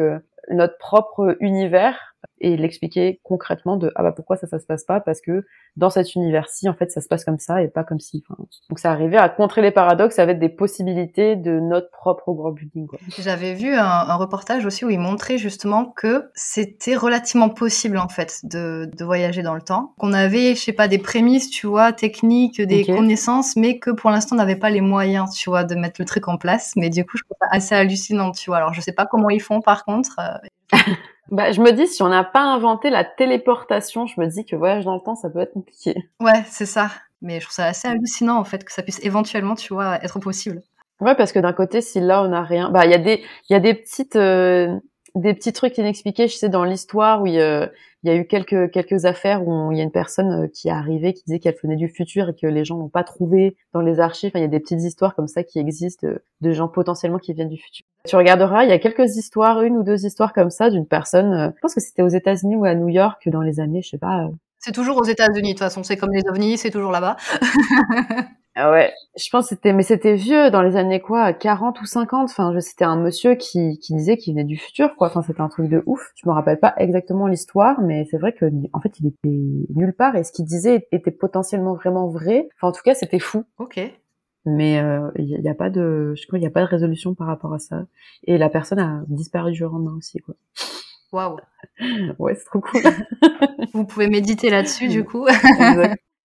notre propre univers et l'expliquer concrètement de ah bah pourquoi ça ça se passe pas? Parce que dans cet univers-ci en fait ça se passe comme ça et pas comme si enfin, donc ça arrivait à contrer les paradoxes avec des possibilités de notre propre world building j'avais vu un, un, reportage aussi où il montrait justement que c'était relativement possible en fait de, de voyager dans le temps. Qu'on avait je sais pas des prémices tu vois techniques des connaissances mais que pour l'instant on n'avait pas les moyens tu vois de mettre le truc en place. Mais du coup je trouve ça assez hallucinant tu vois. Alors je sais pas comment ils font par contre euh, Bah, je me dis, si on n'a pas inventé la téléportation, je me dis que voyage dans le temps, ça peut être compliqué. Ouais, c'est ça. Mais je trouve ça assez hallucinant, en fait, que ça puisse éventuellement, tu vois, être possible. Ouais, parce que d'un côté, si là, on n'a rien, bah, il y a des, il y a des petites, euh, des petits trucs inexpliqués, je sais, dans l'histoire où il y, a, eu quelques quelques affaires où il y a une personne euh, qui est arrivée qui disait qu'elle venait du futur et que les gens n'ont pas trouvé dans les archives. il y a des petites histoires comme ça qui existent de gens potentiellement qui viennent du futur. Tu regarderas, il y a quelques histoires, une ou deux histoires comme ça d'une personne. Euh, je pense que c'était aux États-Unis ou à New York dans les années, je sais pas. Euh. C'est toujours aux États-Unis de toute façon. C'est comme les ovnis, c'est toujours là-bas. Ah ouais, je pense que c'était, mais c'était vieux dans les années quoi, 40 ou 50. Enfin, c'était un monsieur qui, qui disait qu'il venait du futur, quoi. Enfin, c'était un truc de ouf. Je me rappelle pas exactement l'histoire, mais c'est vrai que en fait, il était nulle part et ce qu'il disait était potentiellement vraiment vrai. Enfin, en tout cas, c'était fou. Ok. Mais il n'y a, pas de, je crois, il y a pas de résolution par rapport à ça. Et la personne a disparu du jour au lendemain aussi, quoi. Waouh. Ouais, c'est trop cool. Vous pouvez méditer là-dessus, du coup.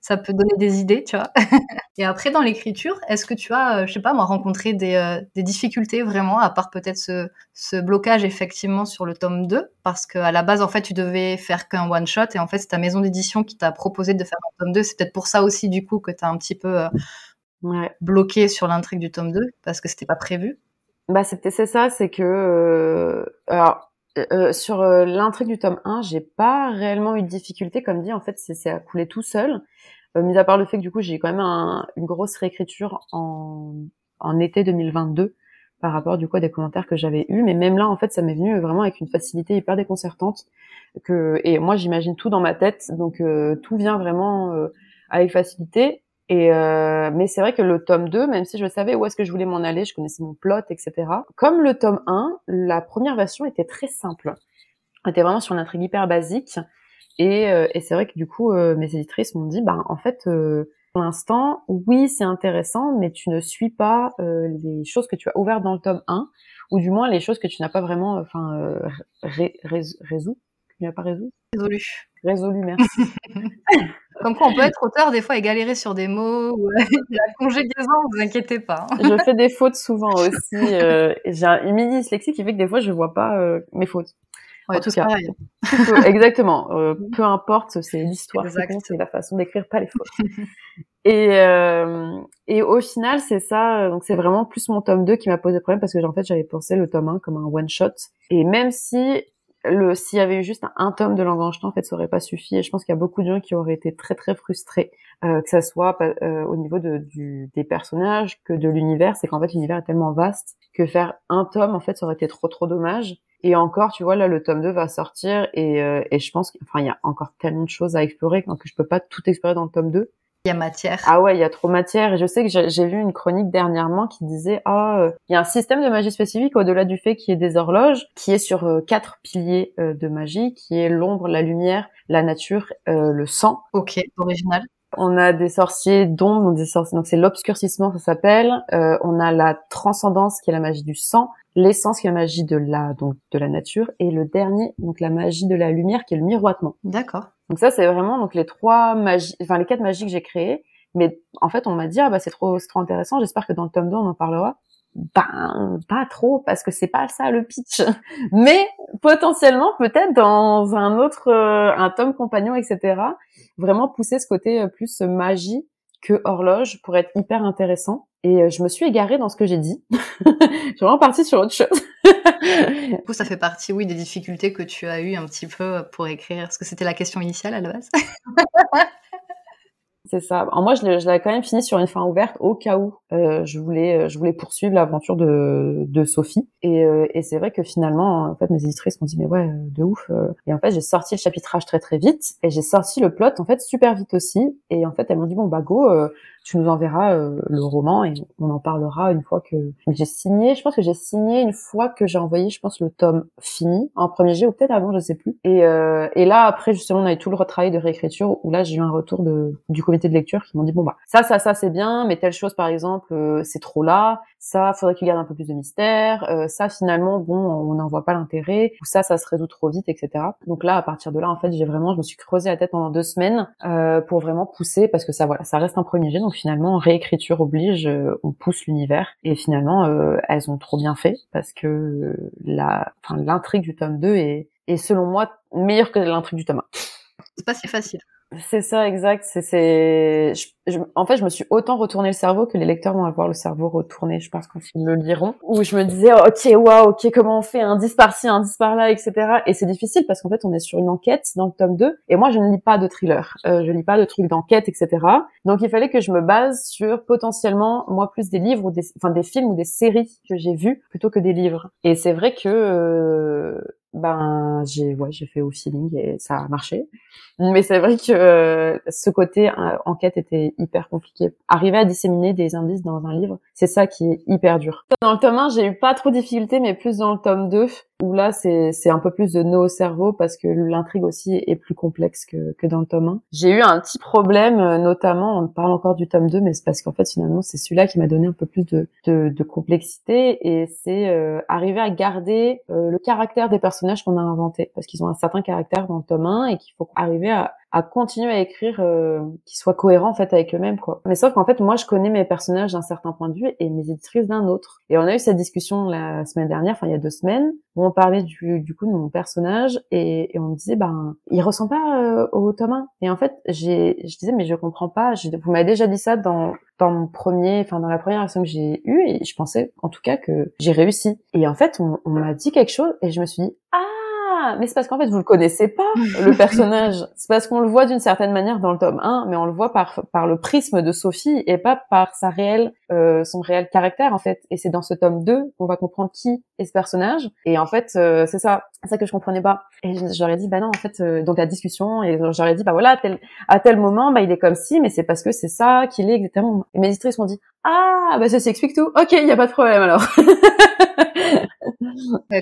Ça peut donner des idées, tu vois. et après, dans l'écriture, est-ce que tu as, euh, je sais pas, moi, rencontré des, euh, des difficultés vraiment, à part peut-être ce, ce, blocage effectivement sur le tome 2 Parce qu'à la base, en fait, tu devais faire qu'un one-shot et en fait, c'est ta maison d'édition qui t'a proposé de faire un tome 2. C'est peut-être pour ça aussi, du coup, que tu as un petit peu euh, ouais. bloqué sur l'intrigue du tome 2 parce que c'était pas prévu? Bah, c'était, c'est ça, c'est que, alors, sur l'intrigue du tome 1, j'ai pas réellement eu de difficulté, comme dit, en fait, c'est à couler tout seul. Euh, mis à part le fait que du coup j'ai quand même un, une grosse réécriture en, en été 2022 par rapport du coup à des commentaires que j'avais eus, mais même là en fait ça m'est venu vraiment avec une facilité hyper déconcertante que et moi j'imagine tout dans ma tête. Donc euh, tout vient vraiment euh, avec facilité et euh, mais c'est vrai que le tome 2, même si je savais où est-ce que je voulais m'en aller, je connaissais mon plot, etc. Comme le tome 1, la première version était très simple. Elle était vraiment sur une intrigue hyper basique. Et, euh, et c'est vrai que du coup, euh, mes éditrices m'ont dit, bah en fait, euh, pour l'instant, oui, c'est intéressant, mais tu ne suis pas les choses que tu as ouvertes dans le tome 1, ou du moins les choses que tu n'as pas vraiment, enfin, ré. Tu n'as pas résolu Résolu. Résolu, merci. Comme quoi, on peut être auteur des fois et galérer sur des mots ou la conjugaison, vous inquiétez pas. Hein. je fais des fautes souvent aussi. Euh, j'ai une mini dyslexie qui fait que des fois je vois pas euh, mes fautes. Ouais, tout pareil. exactement. Euh, peu importe, c'est l'histoire c'est la façon d'écrire, pas les fautes. et, euh, et au final, c'est ça. Donc c'est vraiment plus mon tome 2 qui m'a posé problème parce que en fait, j'avais pensé le tome 1 comme un one shot. Et même si le s'il y avait eu juste un, tome de langue en fait, ça aurait pas suffi. Et je pense qu'il y a beaucoup de gens qui auraient été très très frustrés, euh, que ça soit euh, au niveau de, du, des personnages que de l'univers. C'est qu'en fait, l'univers est tellement vaste que faire un tome, en fait, ça aurait été trop trop dommage. Et encore, tu vois, là, le tome 2 va sortir et, euh, et je pense qu'il y a encore tellement de choses à explorer que je peux pas tout explorer dans le tome 2. Il y a matière. Ah ouais, il y a trop matière. Et je sais que j'ai vu une chronique dernièrement qui disait, ah, euh, il y a un système de magie spécifique au-delà du fait qu'il y ait des horloges, qui est sur euh, quatre piliers de magie, qui est l'ombre, la lumière, la nature, le sang. Ok, original. On a des sorciers d'ombre, des sorciers, donc c'est l'obscurcissement, ça s'appelle. Euh, on a la transcendance qui est la magie du sang, l'essence qui est la magie de la donc de la nature, et le dernier donc la magie de la lumière qui est le miroitement. D'accord. Donc ça c'est vraiment donc les trois magies, enfin les quatre magies que j'ai créées. Mais en fait on m'a dit ah bah c'est trop c'est trop intéressant. J'espère que dans le tome 2 on en parlera. Ben pas trop parce que c'est pas ça le pitch. Mais potentiellement peut-être dans un autre euh, un tome compagnon etc vraiment pousser ce côté euh, plus magie que horloge pour être hyper intéressant. Et euh, je me suis égarée dans ce que j'ai dit. je suis vraiment partie sur autre chose. du coup, ça fait partie, oui, des difficultés que tu as eues un petit peu pour écrire. Est-ce que c'était la question initiale à la base C'est ça. Alors moi, je l'avais quand même fini sur une fin ouverte au cas où euh, je voulais, euh, je voulais poursuivre l'aventure de, de Sophie. Et, euh, et c'est vrai que finalement, en fait, mes éditrices m'ont dit mais ouais, euh, de ouf. Et en fait, j'ai sorti le chapitrage très très vite et j'ai sorti le plot en fait super vite aussi. Et en fait, elles m'ont dit bon bah go, tu nous enverras euh, le roman et on en parlera une fois que j'ai signé. Je pense que j'ai signé une fois que j'ai envoyé, je pense, le tome fini en premier jet ou peut-être avant, je sais plus. Et, euh, et là, après, justement, on a eu tout le retravail de réécriture où là, j'ai eu un retour de, du comité de lecture qui m'ont dit bon bah ça, ça, ça, c'est bien, mais telle chose, par exemple, euh, c'est trop là. Ça, faudrait qu'il garde un peu plus de mystère. Euh, ça, finalement, bon, on n'en voit pas l'intérêt. Ou ça, ça se résout trop vite, etc. Donc là, à partir de là, en fait, j'ai vraiment, je me suis creusé la tête pendant deux semaines pour vraiment pousser parce que ça, voilà, ça reste un premier jet. Donc finalement, réécriture oblige, euh, on pousse l'univers. Et finalement, euh, elles ont trop bien fait parce que la, enfin, l'intrigue du tome 2 est, est selon moi meilleure que l'intrigue du tome 1. C'est pas si facile. C'est ça, exact. C'est, c'est, en fait, je me suis autant retourné le cerveau que les lecteurs vont avoir le cerveau retourné, je pense, quand ils le liront. Où je me disais, ok, waouh, ok, comment on fait? Un 10 par-ci, un 10 par-là, etc. Et c'est difficile parce qu'en fait, on est sur une enquête dans le tome 2. Et moi, je ne lis pas de thriller. Euh, je lis pas de trucs d'enquête, etc. Donc, il fallait que je me base sur potentiellement, moi, plus des livres ou des, enfin, des films ou des séries que j'ai vus plutôt que des livres. Et c'est vrai que, euh, ben j'ai ouais j'ai fait au feeling et ça a marché. Mais c'est vrai que euh, ce côté euh, enquête était hyper compliqué. Arriver à disséminer des indices dans un livre c'est ça qui est hyper dur. Dans le tome 1 j'ai eu pas trop de difficultés mais plus dans le tome 2 où là c'est c'est un peu plus de nos cerveaux parce que l'intrigue aussi est plus complexe que que dans le tome 1 j'ai eu un petit problème euh, notamment on parle encore du tome 2 mais c'est parce qu'en fait finalement c'est celui-là qui m'a donné un peu plus de de, de complexité et c'est euh, arriver à garder le caractère des personnes qu'on a inventé. Parce qu'ils ont un certain caractère dans le tome 1 et qu'il faut arriver à, à continuer à écrire euh, qui soit cohérent en fait avec eux-mêmes quoi. Mais sauf qu'en fait moi je connais mes personnages d'un certain point de vue et mes éditrices d'un autre. Et on a eu cette discussion la semaine dernière, enfin il y a deux semaines, où on parlait du, du coup de mon personnage et, et on me disait ben il ressemble pas euh, au tome 1. Et en fait j'ai je disais mais je comprends pas. Vous m'avez déjà dit ça dans dans mon premier, enfin dans la première version que j'ai eue et je pensais en tout cas que j'ai réussi. Et en fait on, on m'a dit quelque chose et je me suis dit ah ah, mais c'est parce qu'en fait vous le connaissez pas le personnage. c'est parce qu'on le voit d'une certaine manière dans le tome 1, mais on le voit par par le prisme de Sophie et pas par sa réelle euh, son réel caractère en fait. Et c'est dans ce tome 2 qu'on va comprendre qui est ce personnage. Et en fait euh, c'est ça, c'est ça que je comprenais pas. Et j'aurais dit bah non en fait euh, donc la discussion et j'aurais dit bah voilà à tel à tel moment bah il est comme si mais c'est parce que c'est ça qu'il est exactement. Et mes éditrices m'ont dit ah bah ça s'explique tout. Ok il y a pas de problème alors.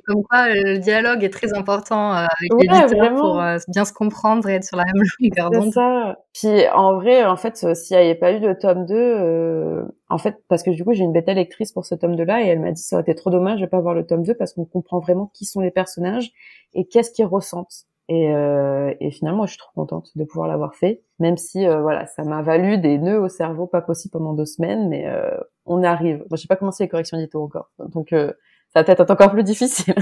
Comme quoi, le dialogue est très important euh, avec l'éditeur pour euh, bien se comprendre et être sur la même longueur d'onde. ça. Puis en vrai, en fait, euh, s'il n'y avait pas eu de tome 2, en fait, parce que du coup, j'ai une bêta lectrice pour ce tome 2-là et elle m'a dit ça aurait été trop dommage de pas voir le tome 2 parce qu'on comprend vraiment qui sont les personnages et qu'est-ce qu'ils ressentent. Et, euh, et, finalement, je suis trop contente de pouvoir l'avoir fait, même si voilà, ça m'a valu des nœuds au cerveau pas possible pendant deux semaines, mais euh, on arrive. Moi, j'ai pas commencé les corrections d'édito encore, donc ça va peut-être être encore plus difficile.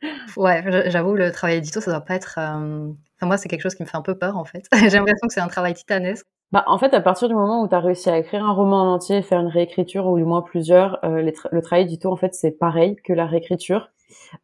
ouais, j'avoue, le travail édito, ça doit pas être. Euh, enfin, moi, c'est quelque chose qui me fait un peu peur, en fait. J'ai l'impression que c'est un travail titanesque. Bah, en fait, à partir du moment où tu as réussi à écrire un roman en entier, faire une réécriture ou du moins plusieurs, euh, le travail édito, en fait, c'est pareil que la réécriture.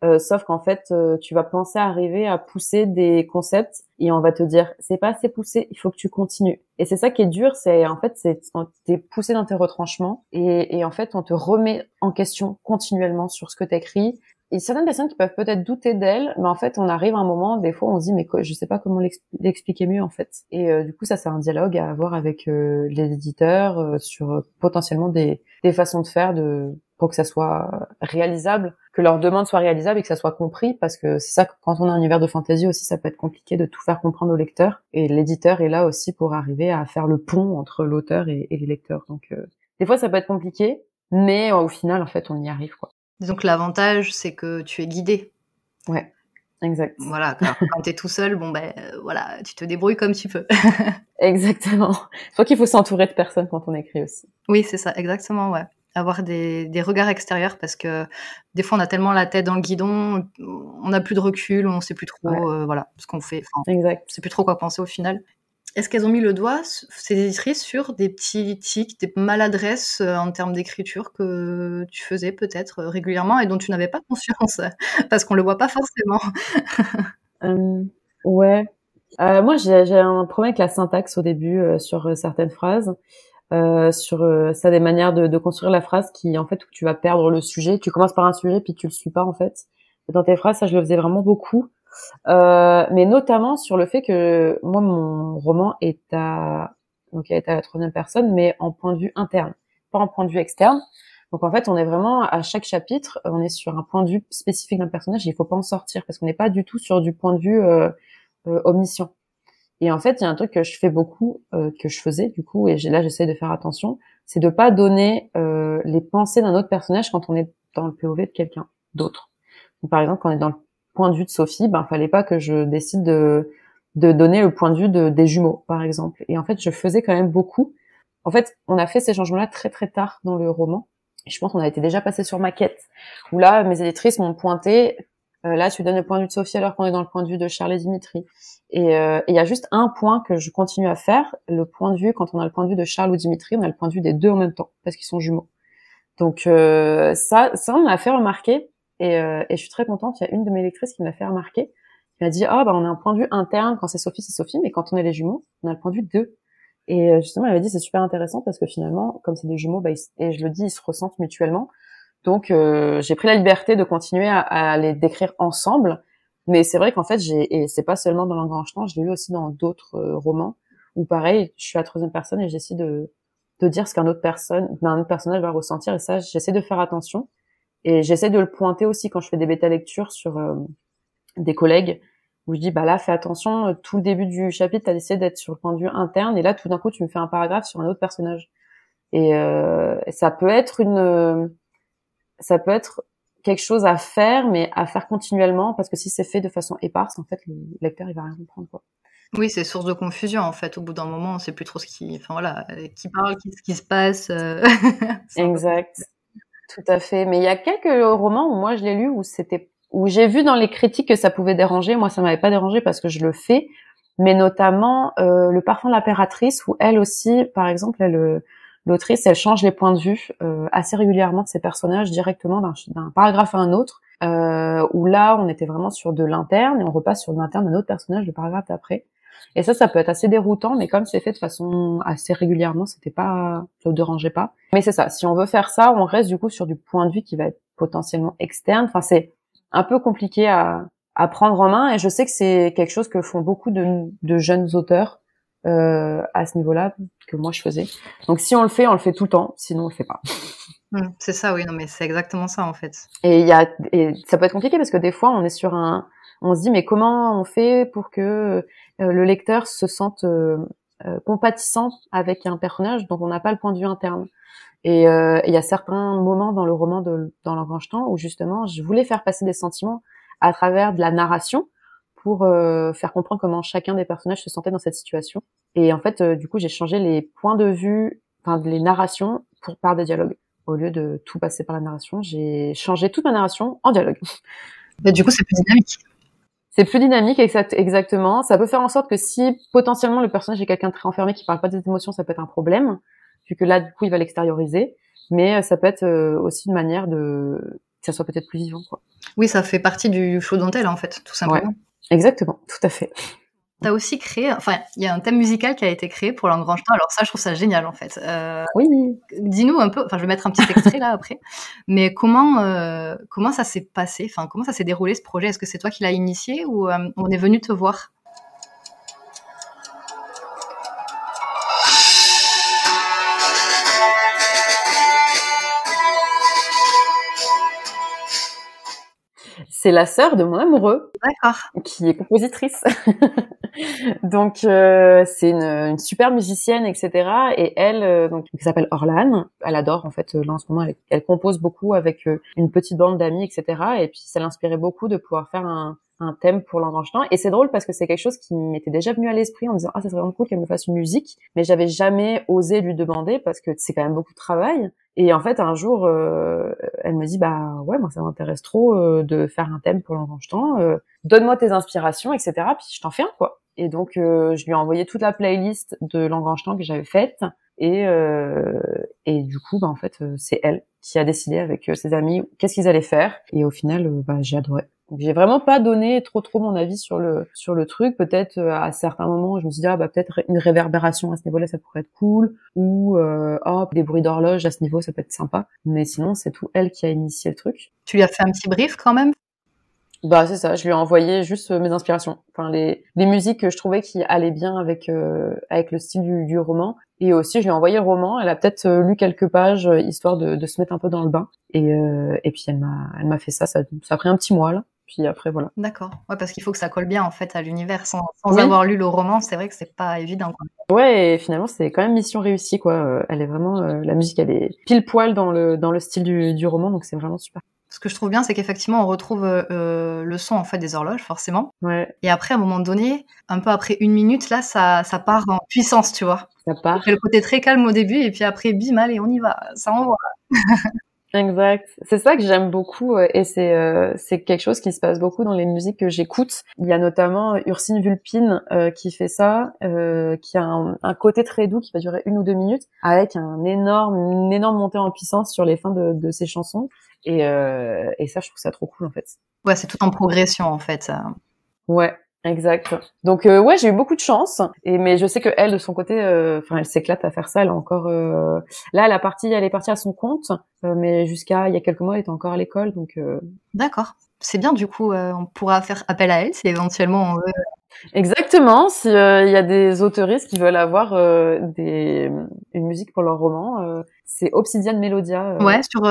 Euh, sauf qu'en fait, euh, tu vas penser à arriver à pousser des concepts et on va te dire c'est pas assez poussé, il faut que tu continues. Et c'est ça qui est dur, c'est en fait c'est t'es poussé dans tes retranchements et, et, en fait on te remet en question continuellement sur ce que t'écris. Et certaines personnes qui peuvent peut-être douter d'elles, mais en fait on arrive à un moment, des fois on se dit mais je sais pas comment l'expliquer mieux en fait. Et euh, du coup ça c'est un dialogue à avoir avec les éditeurs sur potentiellement des, des façons de faire de pour que ça soit réalisable, que leur demande soit réalisable et que ça soit compris, parce que c'est ça, quand on a un univers de fantasy aussi, ça peut être compliqué de tout faire comprendre au lecteur. Et l'éditeur est là aussi pour arriver à faire le pont entre l'auteur et, les lecteurs. Donc, euh, des fois, ça peut être compliqué, mais au final, en fait, on y arrive, quoi. Donc, l'avantage, c'est que tu es guidé. Ouais. Exact. Voilà, quand, quand tu es tout seul, bon ben euh, voilà, tu te débrouilles comme tu peux. exactement. Je crois qu'il faut s'entourer de personnes quand on écrit aussi. Oui, c'est ça, exactement, ouais avoir des, des, regards extérieurs parce que des fois on a tellement la tête dans le guidon, on n'a plus de recul, on sait plus trop euh, voilà ce qu'on fait. Enfin, exact. On sait plus trop quoi penser au final. Est-ce qu'elles ont mis le doigt, ces éditrices, sur des petits tics, des maladresses euh, en termes d'écriture que tu faisais peut-être euh, régulièrement et dont tu n'avais pas conscience? Parce qu'on le voit pas forcément Ouais. moi, j'ai un problème avec la syntaxe au début sur certaines phrases. Euh, sur euh, ça des manières de, de, construire la phrase qui en fait où tu vas perdre le sujet. Tu commences par un sujet puis tu le suis pas en fait. Dans tes phrases, ça je le faisais vraiment beaucoup, euh, mais notamment sur le fait que moi mon roman est à donc il est à la troisième personne, mais en point de vue interne, pas en point de vue externe. Donc en fait, on est vraiment à chaque chapitre, on est sur un point de vue spécifique d'un personnage. Il faut pas en sortir parce qu'on n'est pas du tout sur du point de vue euh, euh, omniscient. Et en fait, il y a un truc que je fais beaucoup, euh, que je faisais du coup, et là j'essaie de faire attention, c'est de pas donner euh, les pensées d'un autre personnage quand on est dans le POV de quelqu'un d'autre. Par exemple, quand on est dans le point de vue de Sophie, ben fallait pas que je décide de de donner le point de vue de, des jumeaux, par exemple. Et en fait, je faisais quand même beaucoup. En fait, on a fait ces changements-là très très tard dans le roman. Je pense qu'on a été déjà passé sur maquette, où là, mes éditrices m'ont pointé euh, là, tu donnes le point de vue de Sophie alors qu'on est dans le point de vue de Charles et Dimitri. Et euh, il y a juste un point que je continue à faire. Le point de vue, quand on a le point de vue de Charles ou Dimitri, on a le point de vue des deux en même temps parce qu'ils sont jumeaux. Donc euh, ça, ça on m'a fait remarquer et, et, je suis très contente. Il y a une de mes lectrices qui m'a fait remarquer. qui m'a dit ah bah on a un point de vue interne quand c'est Sophie c'est Sophie, mais quand on est les jumeaux, on a le point de vue d'eux. Et justement, elle m'a dit c'est super intéressant parce que finalement, comme c'est des jumeaux, bah, et je le dis, ils se ressentent mutuellement Donc j'ai pris la liberté de continuer à, à les décrire ensemble. Mais c'est vrai qu'en fait, j'ai et c'est pas seulement dans l'engranchement, je l'ai vu aussi dans d'autres romans où pareil, je suis à troisième personne et j'essaie de de dire ce qu'un autre personne, un autre personnage va ressentir. Et ça, j'essaie de faire attention. Et j'essaie de le pointer aussi quand je fais des bêta lectures sur des collègues où je dis bah là fais attention euh, tout le début du chapitre tu as décidé d'être sur le point de vue interne et là tout d'un coup tu me fais un paragraphe sur un autre personnage. Et euh, ça peut être une ça peut être quelque chose à faire mais à faire continuellement parce que si c'est fait de façon éparse en fait le lecteur il va rien comprendre quoi oui, c'est source de confusion en fait. Au bout d'un moment, on sait plus trop ce qui, enfin voilà, qui parle, ce qui se passe. Euh. exact, tout à fait. Mais il y a quelques romans où moi je l'ai lu où c'était où j'ai vu dans les critiques que ça pouvait déranger. Moi, ça m'avait pas dérangé parce que je le fais. Mais notamment euh, le parfum de l'impératrice, où elle aussi, par exemple, elle, l'autrice, elle change les points de vue euh, assez régulièrement de ses personnages directement d'un paragraphe à un autre. Euh, où là, on était vraiment sur de l'interne et on repasse sur l'interne d'un autre personnage le paragraphe d'après. Et ça, ça peut être assez déroutant, mais comme c'est fait de façon assez régulièrement, c'était pas, ça ne dérangeait pas. Mais c'est ça. Si on veut faire ça, on reste du coup sur du point de vue qui va être potentiellement externe. Enfin, c'est un peu compliqué à, à prendre en main et je sais que c'est quelque chose que font beaucoup de, de jeunes auteurs euh, à ce niveau-là que moi je faisais. Donc si on le fait, on le fait tout le temps, sinon on le fait pas. Mmh, c'est ça, oui, non mais c'est exactement ça en fait. Et il y a et ça peut être compliqué parce que des fois on est sur un, on se dit mais comment on fait pour que euh, le lecteur se sente euh, euh, compatissant avec un personnage dont on n'a pas le point de vue interne? Et il y a certains moments dans le roman de dans temps où justement je voulais faire passer des sentiments à travers de la narration pour euh, faire comprendre comment chacun des personnages se sentait dans cette situation. Et en fait, euh, du coup, j'ai changé les points de vue, enfin les narrations pour par des dialogues. Au lieu de tout passer par la narration, j'ai changé toute ma narration en dialogue. Bah, du coup, c'est plus dynamique. C'est plus dynamique, exactement. Ça peut faire en sorte que si potentiellement le personnage est quelqu'un de très enfermé qui parle pas des émotions, ça peut être un problème vu que là, du coup, il va l'extérioriser. Mais euh, ça peut être euh, aussi une manière de que ça soit peut-être plus vivant. Quoi. Oui, ça fait partie du show dentelle, en fait, tout simplement. Ouais, exactement, tout à fait. Tu as aussi créé, enfin, il y a un thème musical qui a été créé pour l'engrange Alors ça, je trouve ça génial, en fait. Euh, oui. Dis-nous un peu, enfin, je vais mettre un petit extrait là après, mais comment euh, comment ça s'est passé, enfin, comment ça s'est déroulé ce projet? Est-ce que c'est toi qui l'as initié ou euh, on est venu te voir? C'est la sœur de mon amoureux, qui est compositrice. donc euh, c'est une, une, super musicienne, etc. Et elle, euh, donc qui s'appelle Orlan, elle adore en fait là en ce moment, elle, elle compose beaucoup avec euh, une petite bande d'amis, etc. Et puis ça l'inspirait beaucoup de pouvoir faire un, un thème pour l'engranchement. Et c'est drôle parce que c'est quelque chose qui m'était déjà venu à l'esprit en me disant ah ça serait vraiment cool qu'elle me fasse une musique, mais j'avais jamais osé lui demander parce que c'est quand même beaucoup de travail. Et en fait un jour euh, elle me dit bah ouais moi ça m'intéresse trop euh, de faire un thème pour l'engranchement. Euh, donne-moi tes inspirations etc. Puis je t'en fais un quoi. Et donc je lui ai envoyé toute la playlist de l'engranchement que j'avais faite. Et, et du coup, bah, en fait, c'est elle qui a décidé avec ses amis qu'est-ce qu'ils allaient faire. Et au final, bah, j'ai adoré. J'ai vraiment pas donné trop trop mon avis sur le sur le truc. Peut-être euh, à certains moments, je me suis dit ah bah peut-être une réverbération à ce niveau-là, ça pourrait être cool, ou euh, oh des bruits d'horloge à ce niveau, ça peut être sympa. Mais sinon, c'est tout elle qui a initié le truc. Tu lui as fait un petit brief quand même? Bah c'est ça, je lui ai envoyé juste euh, mes inspirations, enfin les, les musiques que je trouvais qui allaient bien avec euh, avec le style du, du, roman. Et aussi je lui ai envoyé le roman. Elle a peut-être lu quelques pages histoire de, de, se mettre un peu dans le bain. Et, et puis elle m'a elle m'a fait ça, ça. Ça a pris un petit mois là. Puis après, voilà. D'accord. Ouais, parce qu'il faut que ça colle bien en fait à l'univers. Sans, avoir lu le roman, c'est vrai que c'est pas évident. Quoi. Ouais, et finalement, c'est quand même mission réussie, quoi. Euh, elle est vraiment, euh, la musique, elle est pile poil dans le dans le style du, du roman, donc c'est vraiment super. Ce que je trouve bien, c'est qu'effectivement, on retrouve euh, le son en fait des horloges, forcément. Ouais. Et après, à un moment donné, un peu après une minute, là, ça, ça part en puissance, tu vois. Ça part. le côté très calme au début, et puis après, bim, allez, on y va. Ça envoie. Exact. C'est ça que j'aime beaucoup euh, et c'est euh, c'est quelque chose qui se passe beaucoup dans les musiques que j'écoute. Il y a notamment Ursine Vulpine euh, qui fait ça, qui a un, un, côté très doux qui va durer une ou deux minutes, avec un énorme une énorme montée en puissance sur les fins de, de ses chansons. Et, et ça, je trouve ça trop cool en fait. Ouais, c'est tout en progression en fait. Ouais, Exact. Donc euh, ouais, j'ai eu beaucoup de chance. Et mais je sais que elle de son côté, euh, enfin elle s'éclate à faire ça. Elle encore euh, là, elle a partie, elle est partie à son compte, mais jusqu'à il y a quelques mois, elle était encore à l'école. Donc d'accord. C'est bien du coup, on pourra faire appel à elle si éventuellement on veut. Exactement. Si il y a des autoristes qui veulent avoir des une musique pour leur roman, c'est Obsidian Melodia. Ouais, sur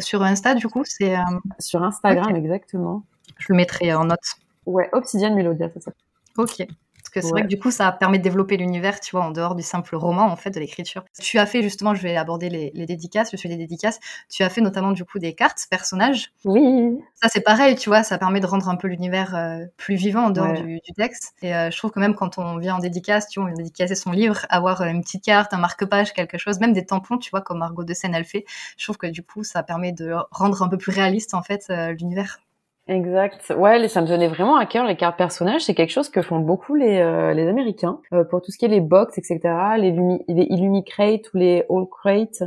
sur Insta du coup, c'est sur Instagram exactement. Je le mettrai en note. Ouais, Obsidian Melodia, c'est ça. Ok. Parce que c'est vrai que du coup, ça permet de développer l'univers, tu vois, en dehors du simple roman, en fait, de l'écriture. Tu as fait, justement, je vais aborder les, dédicaces, je fais des dédicaces. Tu as fait notamment, du coup, des cartes personnages. Oui. Ça, c'est pareil, tu vois, ça permet de rendre un peu l'univers euh, plus vivant en dehors du, texte. Et euh, je trouve que même quand on vient en dédicace, tu vois, on vient dédicacer son livre, avoir euh, une petite carte, un marque-page, quelque chose, même des tampons, tu vois, comme Margot de Seine, elle fait. Je trouve que du coup, ça permet de rendre un peu plus réaliste, en fait, l'univers. Exact. Ouais, ça me donnait vraiment à cœur les cartes personnages. C'est quelque chose que font beaucoup les, euh, les Américains euh, pour tout ce qui est les box, etc. Les, Lumi, les Illumicrate ou les All Crate,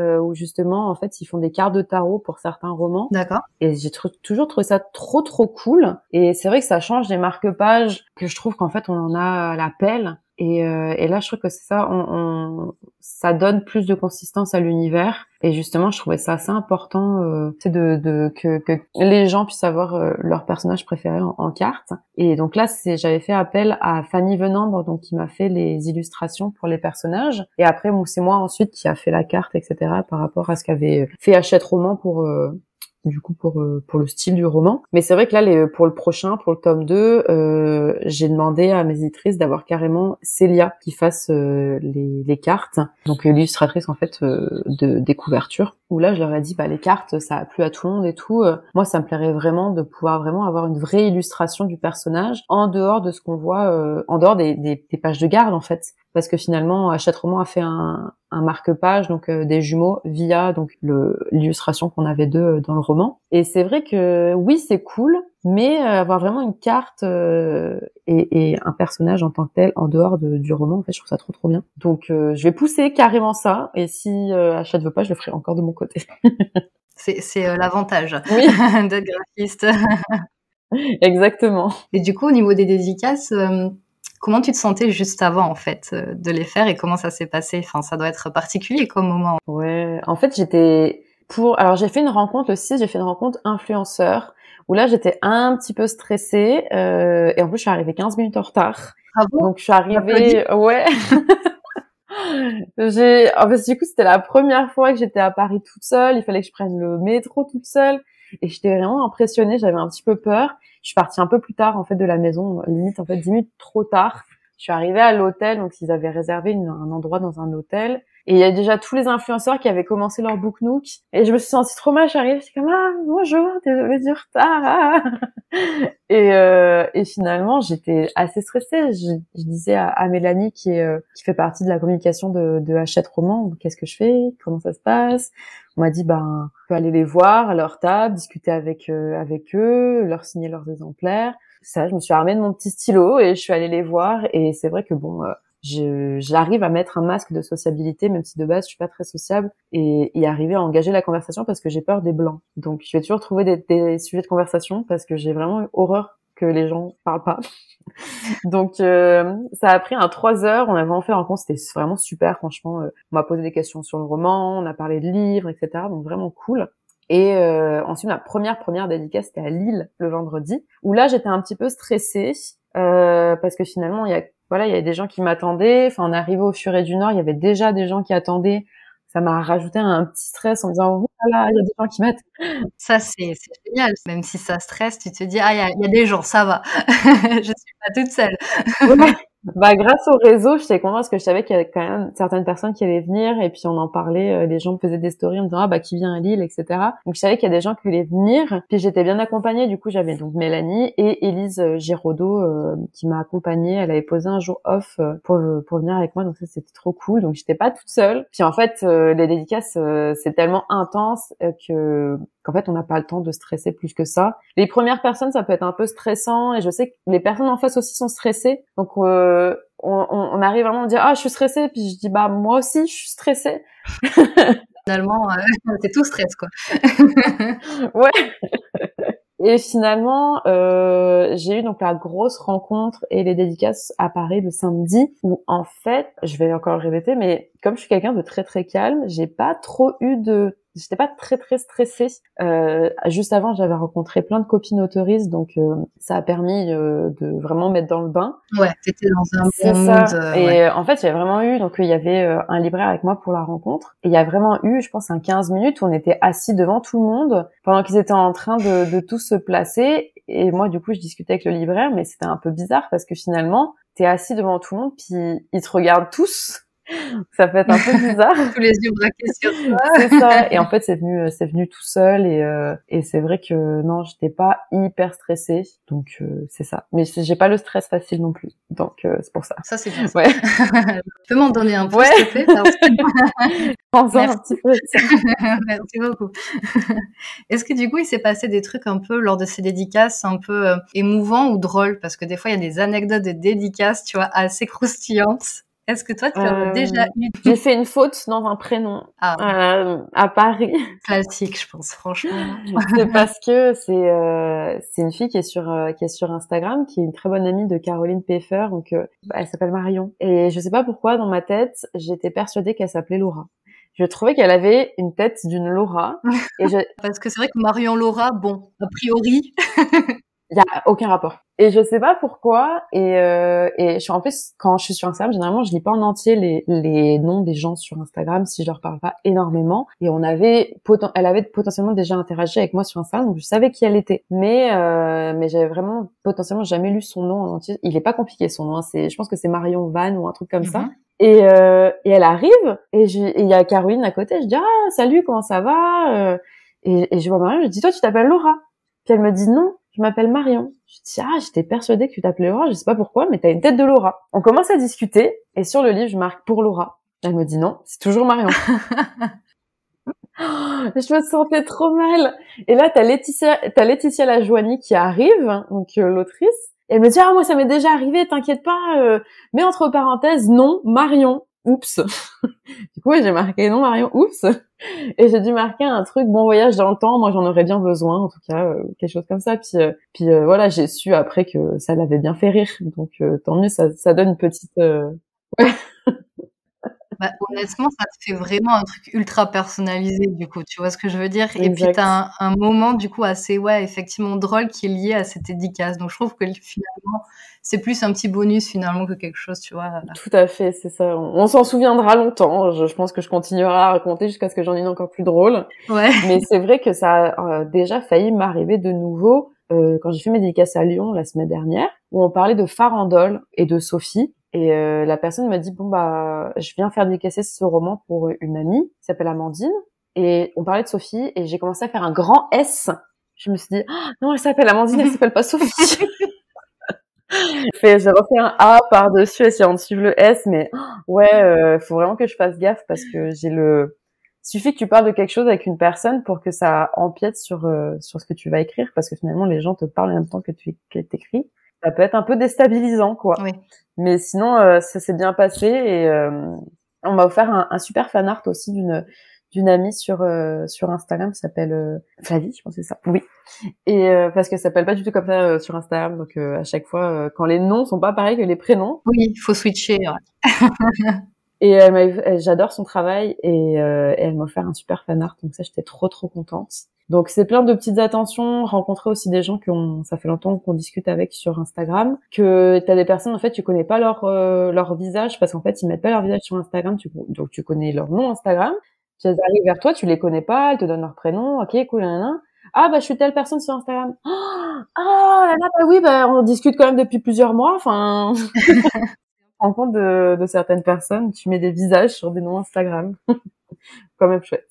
euh, où justement, en fait, ils font des cartes de tarot pour certains romans. D'accord. Et j'ai toujours trouvé ça trop trop cool. Et c'est vrai que ça change des marque-pages que je trouve qu'en fait on en a à la pelle. Et, euh, et là, je trouve que c'est ça, on, on, ça donne plus de consistance à l'univers. Et justement, je trouvais ça assez important, euh, de, de que, que, les gens puissent avoir euh, leur personnage préféré en, en carte. Et donc là, c'est, j'avais fait appel à Fanny Venambre, donc qui m'a fait les illustrations pour les personnages. Et après, c'est moi ensuite qui a fait la carte, etc. Par rapport à ce qu'avait fait Hachette Roman pour euh, du coup pour euh, pour le style du roman. Mais c'est vrai que là, les, pour le prochain, pour le tome 2, euh, j'ai demandé à mes éditrices d'avoir carrément Célia qui fasse euh, les, les, cartes, donc l'illustratrice en fait de, des couvertures. Où là, je leur ai dit, bah les cartes, ça a plu à tout le monde et tout. moi, ça me plairait vraiment de pouvoir vraiment avoir une vraie illustration du personnage en dehors de ce qu'on voit, en dehors des, des, des pages de garde en fait parce que finalement Hachette Roman a fait un, un marque-page donc euh, des jumeaux via donc l'illustration qu'on avait d'eux euh, dans le roman et c'est vrai que oui c'est cool mais euh, avoir vraiment une carte et, et, un personnage en tant que tel en dehors de, du roman en fait je trouve ça trop trop bien donc je vais pousser carrément ça et si Hachette veut pas je le ferai encore de mon côté c'est l'avantage oui. d'être graphiste exactement et du coup au niveau des dédicaces Comment tu te sentais juste avant en fait euh, de les faire et comment ça s'est passé? Enfin, ça doit être particulier comme moment. Ouais, en fait, j'étais pour. Alors, j'ai fait une rencontre le 6, j'ai fait une rencontre influenceur où là, j'étais un petit peu stressée euh, et en plus, je suis arrivée 15 minutes en retard. Bravo. Donc, je suis arrivée. Ouais. j'ai. En fait, du coup, c'était la première fois que j'étais à Paris toute seule. Il fallait que je prenne le métro toute seule et j'étais vraiment impressionnée. J'avais un petit peu peur. Je suis partie un peu plus tard en fait de la maison, limite en fait dix minutes trop tard. Je suis arrivée à l'hôtel, donc ils avaient réservé un endroit dans un hôtel. Et il y a déjà tous les influenceurs qui avaient commencé leur book nook. Et je me suis sentie trop mal. J'arrive, j'étais comme ah bonjour, désolée du retard. et, euh, et finalement, j'étais assez stressée. Je, disais à, Mélanie qui euh, qui fait partie de la communication de, de Hachette Roman, qu'est-ce que je fais, comment ça se passe? On m'a dit ben, on peut aller les voir à leur table, discuter avec euh, avec eux, leur signer leurs exemplaires. Ça, je me suis armée de mon petit stylo et je suis allée les voir. Et c'est vrai que bon. J'arrive à mettre un masque de sociabilité, même si de base je suis pas très sociable, et, y arriver à engager la conversation parce que j'ai peur des blancs. Donc je vais toujours trouver des, des sujets de conversation parce que j'ai vraiment horreur que les gens parlent pas. Donc euh, ça a pris un trois heures, on a vraiment fait un rencontre, c'était vraiment super franchement. Euh, on m'a posé des questions sur le roman, on a parlé de livres, etc. Donc vraiment cool. Et euh, ensuite ma première première dédicace c'était à Lille le vendredi, où là j'étais un petit peu stressée euh, parce que finalement il y a voilà, il y avait des gens qui m'attendaient. Enfin, on arrivé au Furet du Nord, il y avait déjà des gens qui attendaient. Ça m'a rajouté un petit stress en me disant, voilà, il y a des gens qui m'attendent. Ça, c'est génial. Même si ça stresse, tu te dis, ah, il y, a des gens, ça va. je suis pas toute seule. Bah, grâce au réseau, j'étais contente parce que je savais qu'il y avait quand même certaines personnes qui allaient venir et puis on en parlait, euh, les gens me faisaient des stories en me disant ah bah qui vient à Lille, etc. Donc je savais qu'il y a des gens qui voulaient venir. Puis j'étais bien accompagnée, du coup j'avais donc Mélanie et Élise euh, Giraudot euh, qui m'a accompagnée. Elle avait posé un jour off pour pour venir avec moi, donc ça c'était trop cool. Donc j'étais pas toute seule. Puis en fait les dédicaces c'est tellement intense que qu'en fait on n'a pas le temps de stresser plus que ça. Les premières personnes ça peut être un peu stressant et je sais que les personnes en face aussi sont stressées. Donc euh, on, on, arrive vraiment à dire ah je suis stressée puis je dis bah moi aussi je suis stressée. Finalement euh, c'est tout stress quoi. ouais. Et finalement, euh, j'ai eu donc la grosse rencontre et les dédicaces à Paris le samedi, où en fait, je vais encore le répéter, mais comme je suis quelqu'un de très très calme, j'ai pas trop eu de j'étais pas très très stressée. Euh, juste avant, j'avais rencontré plein de copines autoristes, donc euh, ça a permis euh, de vraiment mettre dans le bain. Ouais, t'étais dans un bon ça. et en fait, il y a vraiment eu, donc il y avait un libraire avec moi pour la rencontre. Et il y a vraiment eu, je pense, un 15 minutes où on était assis devant tout le monde pendant qu'ils étaient en train de, de tous se placer. Et moi, du coup, je discutais avec le libraire, mais c'était un peu bizarre parce que finalement, t'es assis devant tout le monde, puis ils te regardent tous ça être un peu bizarre. Tous les yeux braqués sur toi. c'est ça. Et en fait, c'est venu, c'est venu tout seul et euh, et c'est vrai que non, j'étais pas hyper stressée, donc euh, c'est ça. Mais j'ai pas le stress facile non plus, donc euh, c'est pour ça. Ça c'est bien. Ouais. tu peux m'en donner un peu, ouais. s'il te plaît Merci. un petit peu. Merci beaucoup. Est-ce que du coup, il s'est passé des trucs un peu lors de ces dédicaces, un peu émouvants ou drôles, parce que des fois, il y a des anecdotes de dédicaces, tu vois, assez croustillantes. Est-ce que toi, tu as déjà euh, eu... J'ai fait une faute dans un prénom ah. euh, à Paris. Classique, je pense, franchement. c'est parce que c'est euh, c'est une fille qui est sur euh, qui est sur Instagram, qui est une très bonne amie de Caroline Peffer, donc euh, bah, elle s'appelle Marion. Et je sais pas pourquoi, dans ma tête, j'étais persuadée qu'elle s'appelait Laura. Je trouvais qu'elle avait une tête d'une Laura. Et je... Parce que c'est vrai que Marion Laura, bon, a priori. Il y a aucun rapport. Et je sais pas pourquoi. Et, euh, et je suis en plus quand je suis sur Instagram, généralement je lis pas en entier les, les noms des gens sur Instagram si je leur parle pas énormément. Et on avait elle avait potentiellement déjà interagi avec moi sur Instagram, donc je savais qui elle était. Mais euh, mais j'avais vraiment potentiellement jamais lu son nom en entier. Il est pas compliqué son nom. Hein. C'est je pense que c'est Marion Van ou un truc comme ça. Mhm. Et, euh, et elle arrive et il y a Caroline à côté. Je dis ah salut comment ça va euh, et, et je vois Marion. Je dis toi tu t'appelles Laura. Puis elle me dit non je m'appelle Marion. Je dis, ah, j'étais persuadée que tu t'appelais Laura, je sais pas pourquoi, mais t'as une tête de Laura. On commence à discuter, et sur le livre, je marque pour Laura. Elle me dit non, c'est toujours Marion. je me sentais trop mal. Et là, t'as Laetitia, t'as Laetitia Lajoigny qui arrive, donc euh, l'autrice. Et elle me dit, ah, moi, ça m'est déjà arrivé, t'inquiète pas, euh, mais entre parenthèses, non, Marion oups. du coup, j'ai marqué non Marion, oups. Et j'ai dû marquer un truc bon voyage dans le temps. Moi, j'en aurais bien besoin, en tout cas, euh, quelque chose comme ça. Puis, euh, puis euh, voilà, j'ai su après que ça l'avait bien fait rire. Donc, tant mieux, ça, ça donne une petite. Ouais. Bah, honnêtement, ça te fait vraiment un truc ultra personnalisé, du coup, tu vois ce que je veux dire? Et puis, tu as un, moment, du coup, assez, ouais, effectivement drôle qui est lié à cette dédicace. Donc, je trouve que finalement, c'est plus un petit bonus, finalement, que quelque chose, tu vois. Tout à fait, c'est ça. On, s'en souviendra longtemps. Je, pense que je continuerai à raconter jusqu'à ce que j'en ai une encore plus drôle. Ouais. Mais c'est vrai que ça a euh, déjà failli m'arriver de nouveau euh, quand j'ai fait mes dédicaces à Lyon la semaine dernière, où on parlait de Farandole et de Sophie. Et euh, la personne m'a dit bon bah je viens faire dédicacer ce roman pour une amie qui s'appelle Amandine et on parlait de Sophie et j'ai commencé à faire un grand S. Je me suis dit ah, non elle s'appelle Amandine elle s'appelle pas Sophie. j'ai refait un A par dessus essayant de suivre le S mais ouais euh, faut vraiment que je fasse gaffe parce que j'ai le il suffit que tu parles de quelque chose avec une personne pour que ça empiète sur euh, sur ce que tu vas écrire parce que finalement les gens te parlent en même temps que tu écris ça peut être un peu déstabilisant, quoi. Oui. Mais sinon, euh, ça s'est bien passé et euh, on m'a offert un, un, super fan art aussi d'une d'une amie sur euh, sur Instagram qui s'appelle Flavie, je pense que c'est ça. Oui. Et parce qu'elle s'appelle pas du tout comme ça sur Instagram, donc à chaque fois quand les noms sont pas pareils que les prénoms. Oui, il faut switcher. et elle j'adore son travail et, et elle m'a offert un super fan art, donc ça j'étais trop trop contente. Donc c'est plein de petites attentions, rencontrer aussi des gens qu'on ça fait longtemps qu'on discute avec sur Instagram, que tu as des personnes en fait tu connais pas leur euh, leur visage parce qu'en fait ils mettent pas leur visage sur Instagram, tu, donc tu connais leur nom Instagram. Puis elles arrivent vers toi, tu les connais pas, elles te donnent leur prénom, ok cool, nan, Ah bah je suis telle personne sur Instagram. Ah là là bah oui bah on discute quand même depuis plusieurs mois, enfin. en compte de, de certaines personnes, tu mets des visages sur des noms Instagram, quand même chouette.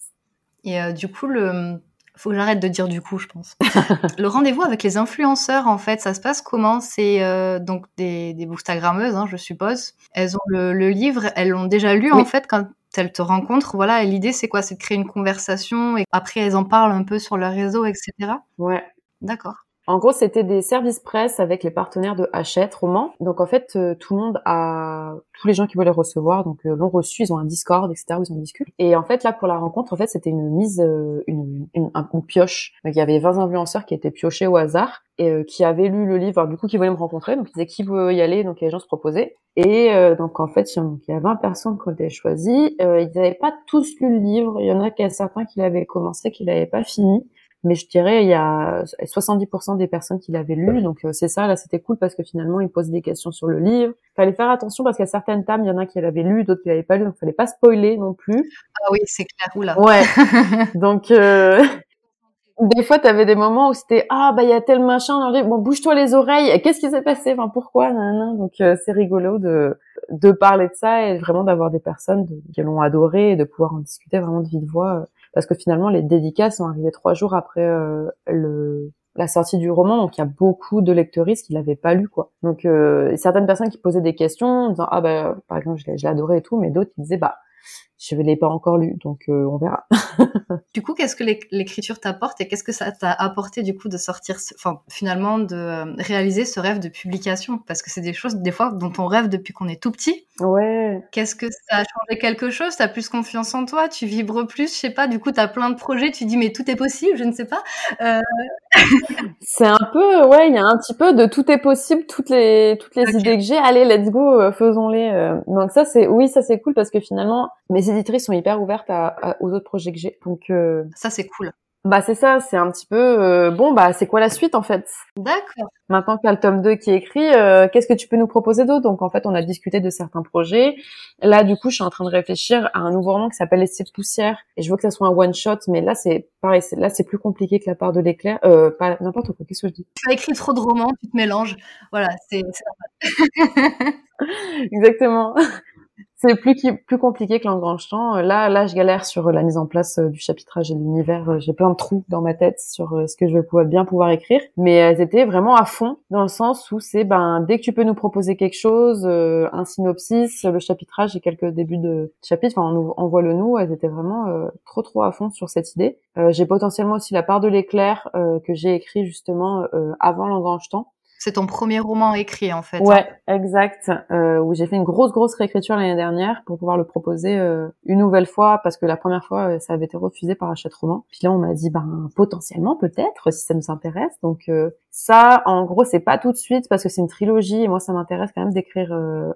Et euh, du coup le faut que j'arrête de dire du coup, je pense. le rendez-vous avec les influenceurs, en fait, ça se passe comment? C'est euh, donc des, des bookstagrammeuses, hein, je suppose. Elles ont le, le livre, elles l'ont déjà lu, en fait, quand elles te rencontrent. Voilà, et l'idée, c'est quoi? C'est de créer une conversation, et après, elles en parlent un peu sur leur réseau, etc. Ouais. D'accord. En gros, c'était des services presse avec les partenaires de Hachette Roman. Donc en fait, euh, tout le monde a, tous les gens qui voulaient recevoir, donc euh, l'ont reçu. Ils ont un Discord, etc. Où ils en discutent. Et en fait, là pour la rencontre, en fait, c'était une mise, euh, une, une, pioche. Donc il y avait 20 influenceurs qui étaient piochés au hasard et qui avaient lu le livre, du coup qui voulaient me rencontrer. Donc ils disaient qui veut y aller. Donc les gens se proposaient. Et donc en fait, il y a 20 personnes qui ont été choisies. ils n'avaient pas tous lu le livre. Il y en a certains qui l'avaient commencé, qui l'avaient pas fini mais je dirais il y a 70% des personnes qui l'avaient lu donc euh, c'est ça là c'était cool parce que finalement ils posent des questions sur le livre. Fallait faire attention parce qu'à certaines tables il y en a qui l'avaient lu d'autres qui l'avaient pas lu donc fallait pas spoiler non plus. Ah oui c'est clair. Oula. Ouais. Donc euh... des fois, tu avais des moments où c'était ah bah il y a tel machin, on bon bouge-toi les oreilles, qu'est-ce qui s'est passé, enfin pourquoi, donc euh, c'est rigolo de de parler de ça et vraiment d'avoir des personnes qui l'ont adoré et de pouvoir en discuter vraiment de vive voix euh, parce que finalement les dédicaces sont arrivées trois jours après euh, le la sortie du roman, donc il y a beaucoup de lecteuristes qui l'avaient pas lu, quoi. Donc euh, certaines personnes qui posaient des questions, en disant ah bah par exemple je l'ai adoré et tout, mais d'autres qui disaient bah je ne l'ai pas encore lu, donc euh, on verra. du coup, qu'est-ce que l'écriture t'apporte et qu'est-ce que ça t'a apporté du coup de sortir, enfin finalement de euh, réaliser ce rêve de publication? Parce que c'est des choses des fois dont on rêve depuis qu'on est tout petit. Ouais. Qu'est-ce que ça a changé quelque chose? T'as plus confiance en toi? Tu vibres plus? Je sais pas. Du coup, t'as plein de projets. Tu dis mais tout est possible. Je ne sais pas. Euh... c'est un peu ouais. Il y a un petit peu de tout est possible. Toutes les toutes les idées que j'ai. Allez, let's go, faisons-les. Donc ça c'est oui, ça c'est cool parce que finalement mes éditrices sont hyper ouvertes à, aux autres projets que j'ai. Donc euh, ça c'est cool. Bah c'est ça, c'est un petit peu euh, bon bah c'est quoi la suite en fait? D'accord. Maintenant qu'il y a le tome 2 qui est écrit, euh, qu'est-ce que tu peux nous proposer d'autre? Donc en fait, on a discuté de certains projets. Là du coup, je suis en train de réfléchir à un nouveau roman qui s'appelle Les de poussière et je veux que ça soit un one shot mais là c'est pareil, là c'est plus compliqué que la part de l'éclair euh pas n'importe quoi, qu'est-ce que je dis? Tu as écrit trop de romans, tu te mélanges. Voilà, c'est Exactement c'est plus plus compliqué que l'engrange-temps. Là, là, je galère sur la mise en place euh, du chapitrage et de l'univers. J'ai plein de trous dans ma tête sur euh, ce que je vais pouvoir bien pouvoir écrire. Mais elles étaient vraiment à fond dans le sens où c'est ben dès que tu peux nous proposer quelque chose, euh, un synopsis, le chapitrage et quelques débuts de chapitre, enfin envoie-le nous. Elles étaient vraiment trop trop à fond sur cette idée. j'ai potentiellement aussi la part de l'éclair que j'ai écrit justement avant l'engrange-temps c'est ton premier roman écrit en fait. Ouais, exact. Euh, où j'ai fait une grosse grosse réécriture l'année dernière pour pouvoir le proposer euh, une nouvelle fois parce que la première fois euh, ça avait été refusé par Hachette Roman. Puis là on m'a dit ben potentiellement peut-être si ça nous intéresse. Donc euh, ça en gros c'est pas tout de suite parce que c'est une trilogie et moi ça m'intéresse quand même d'écrire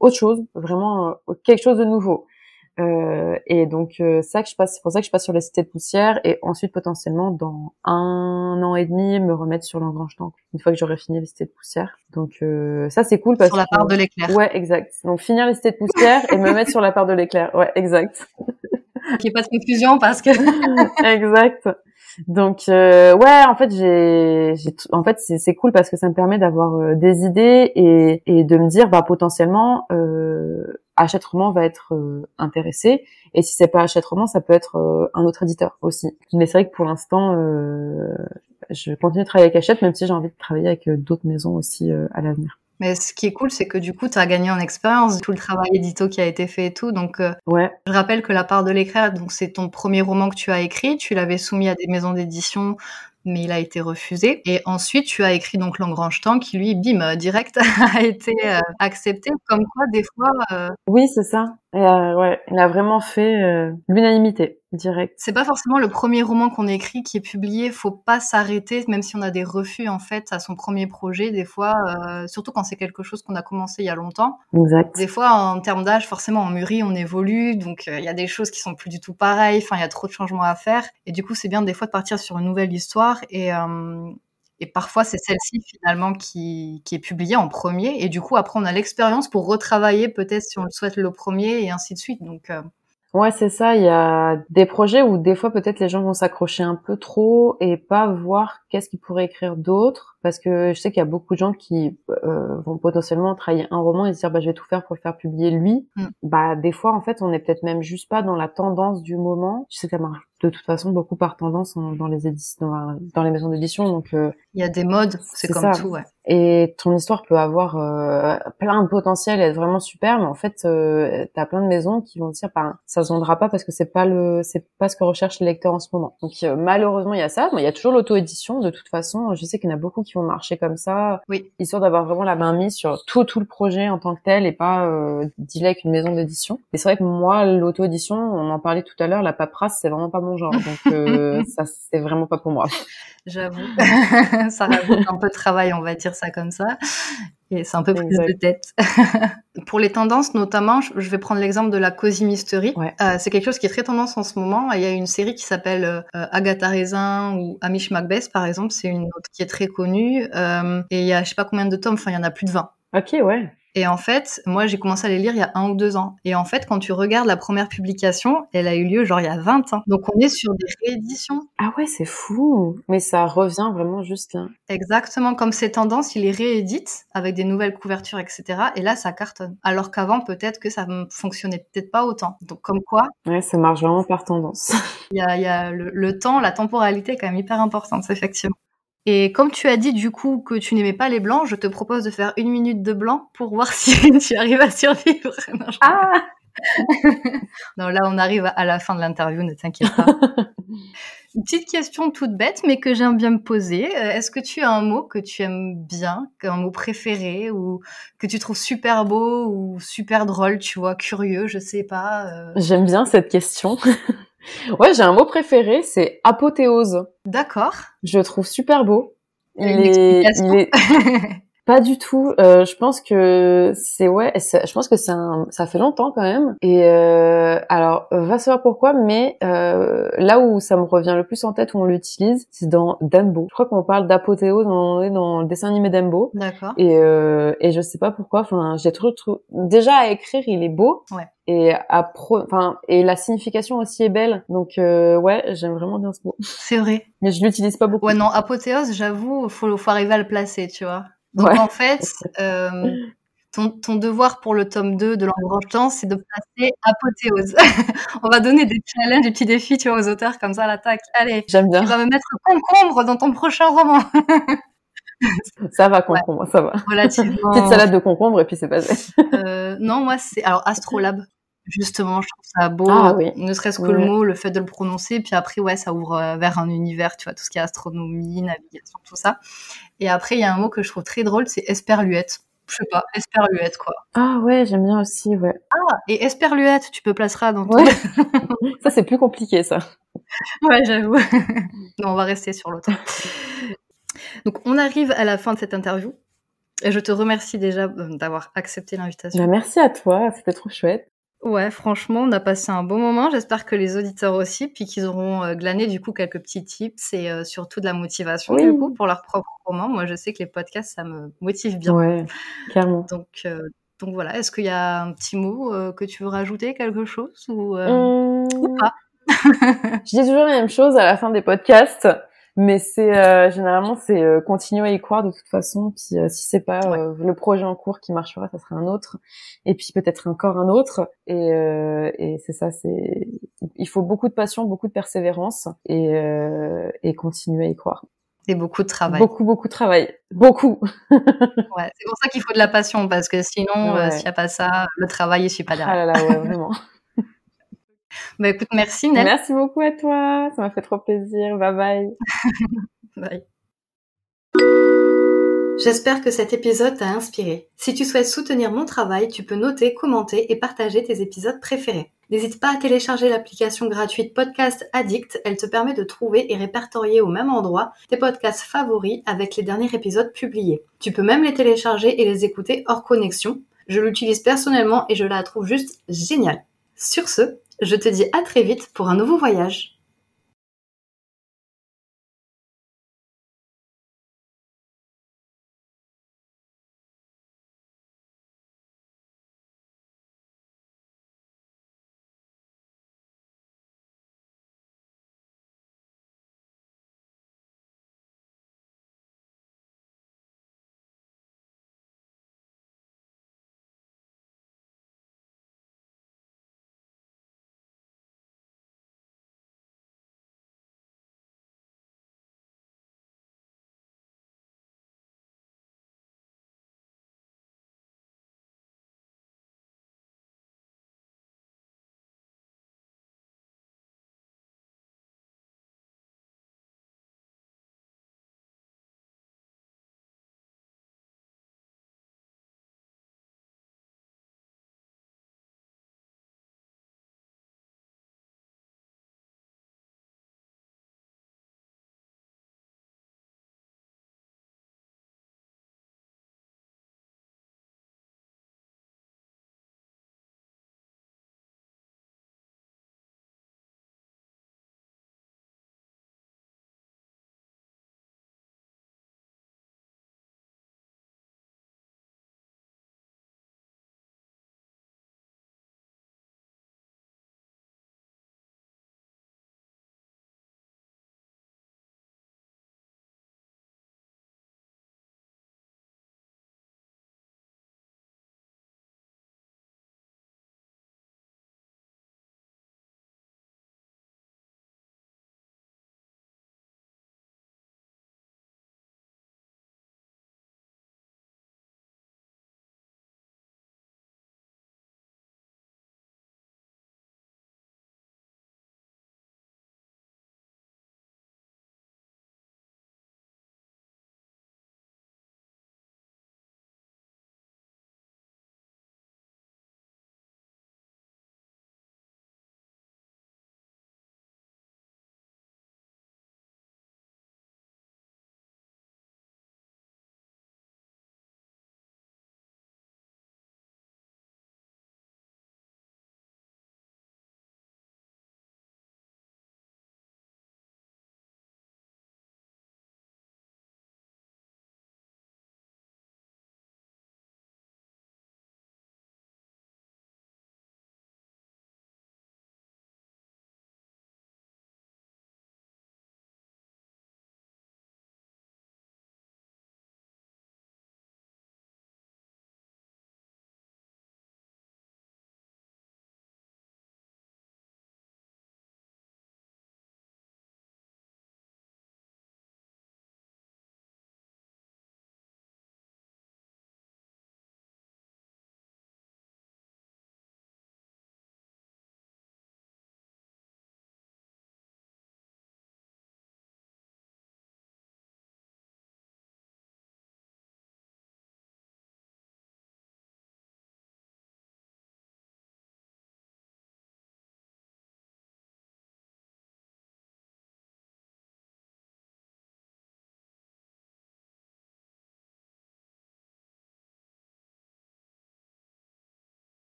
autre chose, vraiment quelque chose de nouveau. Euh, et donc euh, ça que je passe, c'est pour ça que je passe sur les cités de poussière et ensuite potentiellement dans un an et demi me remettre sur l'engrange temps une fois que j'aurai fini les cités de poussière. Donc euh, ça c'est cool parce sur la part de l'éclair. Ouais, exact. Donc finir les cités de poussière et me mettre sur la part de l'éclair. Ouais, exact. Qu'il n'y ait pas de confusion parce que. exact. Donc euh, ouais, en fait j'ai, en fait c'est cool parce que ça me permet d'avoir euh, des idées et, et de me dire bah potentiellement euh, Hachette Roman va être euh, intéressé et si c'est pas Hachette Roman, ça peut être euh, un autre éditeur aussi. Mais c'est vrai que pour l'instant je continue de travailler avec Hachette même si j'ai envie de travailler avec d'autres maisons aussi à l'avenir. Mais ce qui est cool, c'est que du coup, tu as gagné en expérience, tout le travail édito qui a été fait et tout. Donc, euh, ouais. je rappelle que La part de l'éclair, donc c'est ton premier roman que tu as écrit. Tu l'avais soumis à des maisons d'édition, mais il a été refusé. Et ensuite, tu as écrit donc L'Engrange Temps, qui lui, bim, direct, a été euh, accepté. Comme quoi, des fois. Euh, oui, c'est ça. Ouais, il a vraiment fait l'unanimité direct. C'est pas forcément le premier roman qu'on écrit qui est publié. Faut pas s'arrêter, même si on a des refus en fait à son premier projet. Des fois, euh, surtout quand c'est quelque chose qu'on a commencé il y a longtemps. Exact. Des fois, en termes d'âge, forcément, on mûrit, on évolue, donc euh, il y a des choses qui sont plus du tout pareilles. Enfin, il y a trop de changements à faire. Et du coup, c'est bien des fois de partir sur une nouvelle histoire et euh, et parfois, c'est celle-ci finalement qui, est publiée en premier. Et du coup, après, on a l'expérience pour retravailler peut-être si on le souhaite le premier et ainsi de suite. Donc, Ouais, c'est ça. Il y a des projets où des fois peut-être les gens vont s'accrocher un peu trop et pas voir qu'est-ce qu'ils pourraient écrire d'autre. Parce que je sais qu'il y a beaucoup de gens qui euh, vont potentiellement travailler un roman et se dire bah je vais tout faire pour le faire publier lui. Mm. Bah des fois en fait on est peut-être même juste pas dans la tendance du moment. Je sais que ça marche de toute façon beaucoup par tendance dans les éditions, dans, les maisons d'édition. Donc euh, il y a des modes, c'est comme tout, ouais. Et ton histoire peut avoir euh, plein de potentiel et être vraiment super, mais en fait, euh, t'as plein de maisons qui vont dire, bah, ça se vendra pas parce que c'est pas le, c'est pas ce que recherche les lecteurs en ce moment. Donc euh, malheureusement, il y a ça. Mais il y a toujours l'auto-édition. De toute façon, je sais qu'il y en a beaucoup qui qui vont marcher comme ça, oui. histoire d'avoir vraiment la main mise sur tout tout le projet en tant que tel et pas euh, dealer avec une maison d'édition. Et c'est vrai que moi, l'auto-édition, on en parlait tout à l'heure, la paperasse, c'est vraiment pas mon genre, donc euh, ça c'est vraiment pas pour moi. J'avoue, ça rajoute un peu de travail, on va dire ça comme ça. Et c'est un peu prise de tête. Pour les tendances, notamment, je vais prendre l'exemple de la cosimisterie. Euh, c'est quelque chose qui est très tendance en ce moment. Il y a une série qui s'appelle euh, Agatha Raisin ou Amish Macbeth, par exemple. C'est une autre qui est très connue. Euh, et il y a je sais pas combien de tomes, enfin il y en a plus de 20. Ok, ouais. Et en fait, moi, j'ai commencé à les lire il y a un ou deux ans. Et en fait, quand tu regardes la première publication, elle a eu lieu genre il y a 20 ans. Donc on est sur des rééditions. Ah ouais, c'est fou. Mais ça revient vraiment juste là. Exactement. Comme ces tendances, il les réédite avec des nouvelles couvertures, etc. Et là, ça cartonne. Alors qu'avant, peut-être que ça ne fonctionnait peut-être pas autant. Donc comme quoi. Ouais, ça marche vraiment par tendance. Il y a, il y a le, le temps, la temporalité est quand même hyper importante, effectivement. Et comme tu as dit du coup que tu n'aimais pas les blancs, je te propose de faire une minute de blanc pour voir si tu arrives à survivre. Non, ah non, là on arrive à la fin de l'interview, ne t'inquiète pas. Une petite question toute bête, mais que j'aime bien me poser. Euh, est-ce que tu as un mot que tu aimes bien, un mot préféré, ou que tu trouves super beau ou super drôle, tu vois, curieux, je sais pas. Euh... J'aime bien cette question. Ouais, j'ai un mot préféré, c'est apothéose. D'accord. Je le trouve super beau. Il est, il est... Pas du tout. Euh, je pense que c'est ouais. Je pense que c'est un... ça fait longtemps quand même. Et euh, alors, va savoir pourquoi. Mais euh, là où ça me revient le plus en tête où on l'utilise, c'est dans Dumbo. Je crois qu'on parle d'apothéose est dans le dessin animé Dumbo. D'accord. Et euh, et je sais pas pourquoi. Enfin, j'ai toujours déjà à écrire, il est beau. Ouais. Et à pro... enfin et la signification aussi est belle. Donc euh, ouais, j'aime vraiment bien ce mot. C'est vrai. Mais je l'utilise pas beaucoup. Ouais non, apothéose, j'avoue, faut faut arriver à le placer, tu vois. Donc en fait, euh, ton, ton, devoir pour le tome 2 de l'Embranche Temps, c'est de placer apothéose. On va donner des challenges, des petits défis tu vois, aux auteurs comme ça à l'attaque. Allez, j'aime bien. Tu vas me mettre concombre dans ton prochain roman. ça va concombre, ouais. ça va. Relativement. Petite salade de concombre et puis c'est passé. euh, non, moi c'est alors Astrolabe. Justement, je trouve ça beau, ah, oui. ne serait-ce que le mot, le fait de le prononcer, puis après, ouais, ça ouvre euh, vers un univers, tu vois, tout ce qui est astronomie, navigation, tout ça. Et après, il y a un mot que je trouve très drôle, c'est esperluette. Je sais pas, esperluette, quoi. Ah ouais, j'aime bien aussi, ouais. Ah, et esperluette, tu peux placeras dans ton... Ouais. ça, c'est plus compliqué, ça. Ouais, j'avoue. non, on va rester sur l'autre. Donc, on arrive à la fin de cette interview. Et je te remercie déjà euh, d'avoir accepté l'invitation. Bah, merci à toi, c'était trop chouette. Ouais, franchement, on a passé un bon moment. J'espère que les auditeurs aussi, puis qu'ils auront euh, glané du coup quelques petits tips et euh, surtout de la motivation oui. du coup pour leur propre roman. Moi, je sais que les podcasts, ça me motive bien. Ouais, clairement. Donc, euh, donc voilà. Est-ce qu'il y a un petit mot euh, que tu veux rajouter, quelque chose ou, mmh. ou pas? Je dis toujours la même chose à la fin des podcasts mais c'est euh, généralement c'est euh, continuer à y croire de toute façon. Puis euh, si c'est pas ouais. le projet en cours qui marchera ça sera un autre. Et puis peut-être encore un autre. Et, et c'est ça c'est il faut beaucoup de passion beaucoup de persévérance et, et continuer à y croire. Et beaucoup de travail. Beaucoup beaucoup de travail. Beaucoup. Ouais c'est pour ça qu'il faut de la passion parce que sinon ouais. s'il y a pas ça le travail il suit pas derrière. Ah là là ouais vraiment bah écoute, merci Nel. Merci beaucoup à toi, ça m'a fait trop plaisir. Bye bye. bye. J'espère que cet épisode t'a inspiré. Si tu souhaites soutenir mon travail, tu peux noter, commenter et partager tes épisodes préférés. N'hésite pas à télécharger l'application gratuite Podcast Addict. Elle te permet de trouver et répertorier au même endroit tes podcasts favoris avec les derniers épisodes publiés. Tu peux même les télécharger et les écouter hors connexion. Je l'utilise personnellement et je la trouve juste géniale. Sur ce, je te dis à très vite pour un nouveau voyage.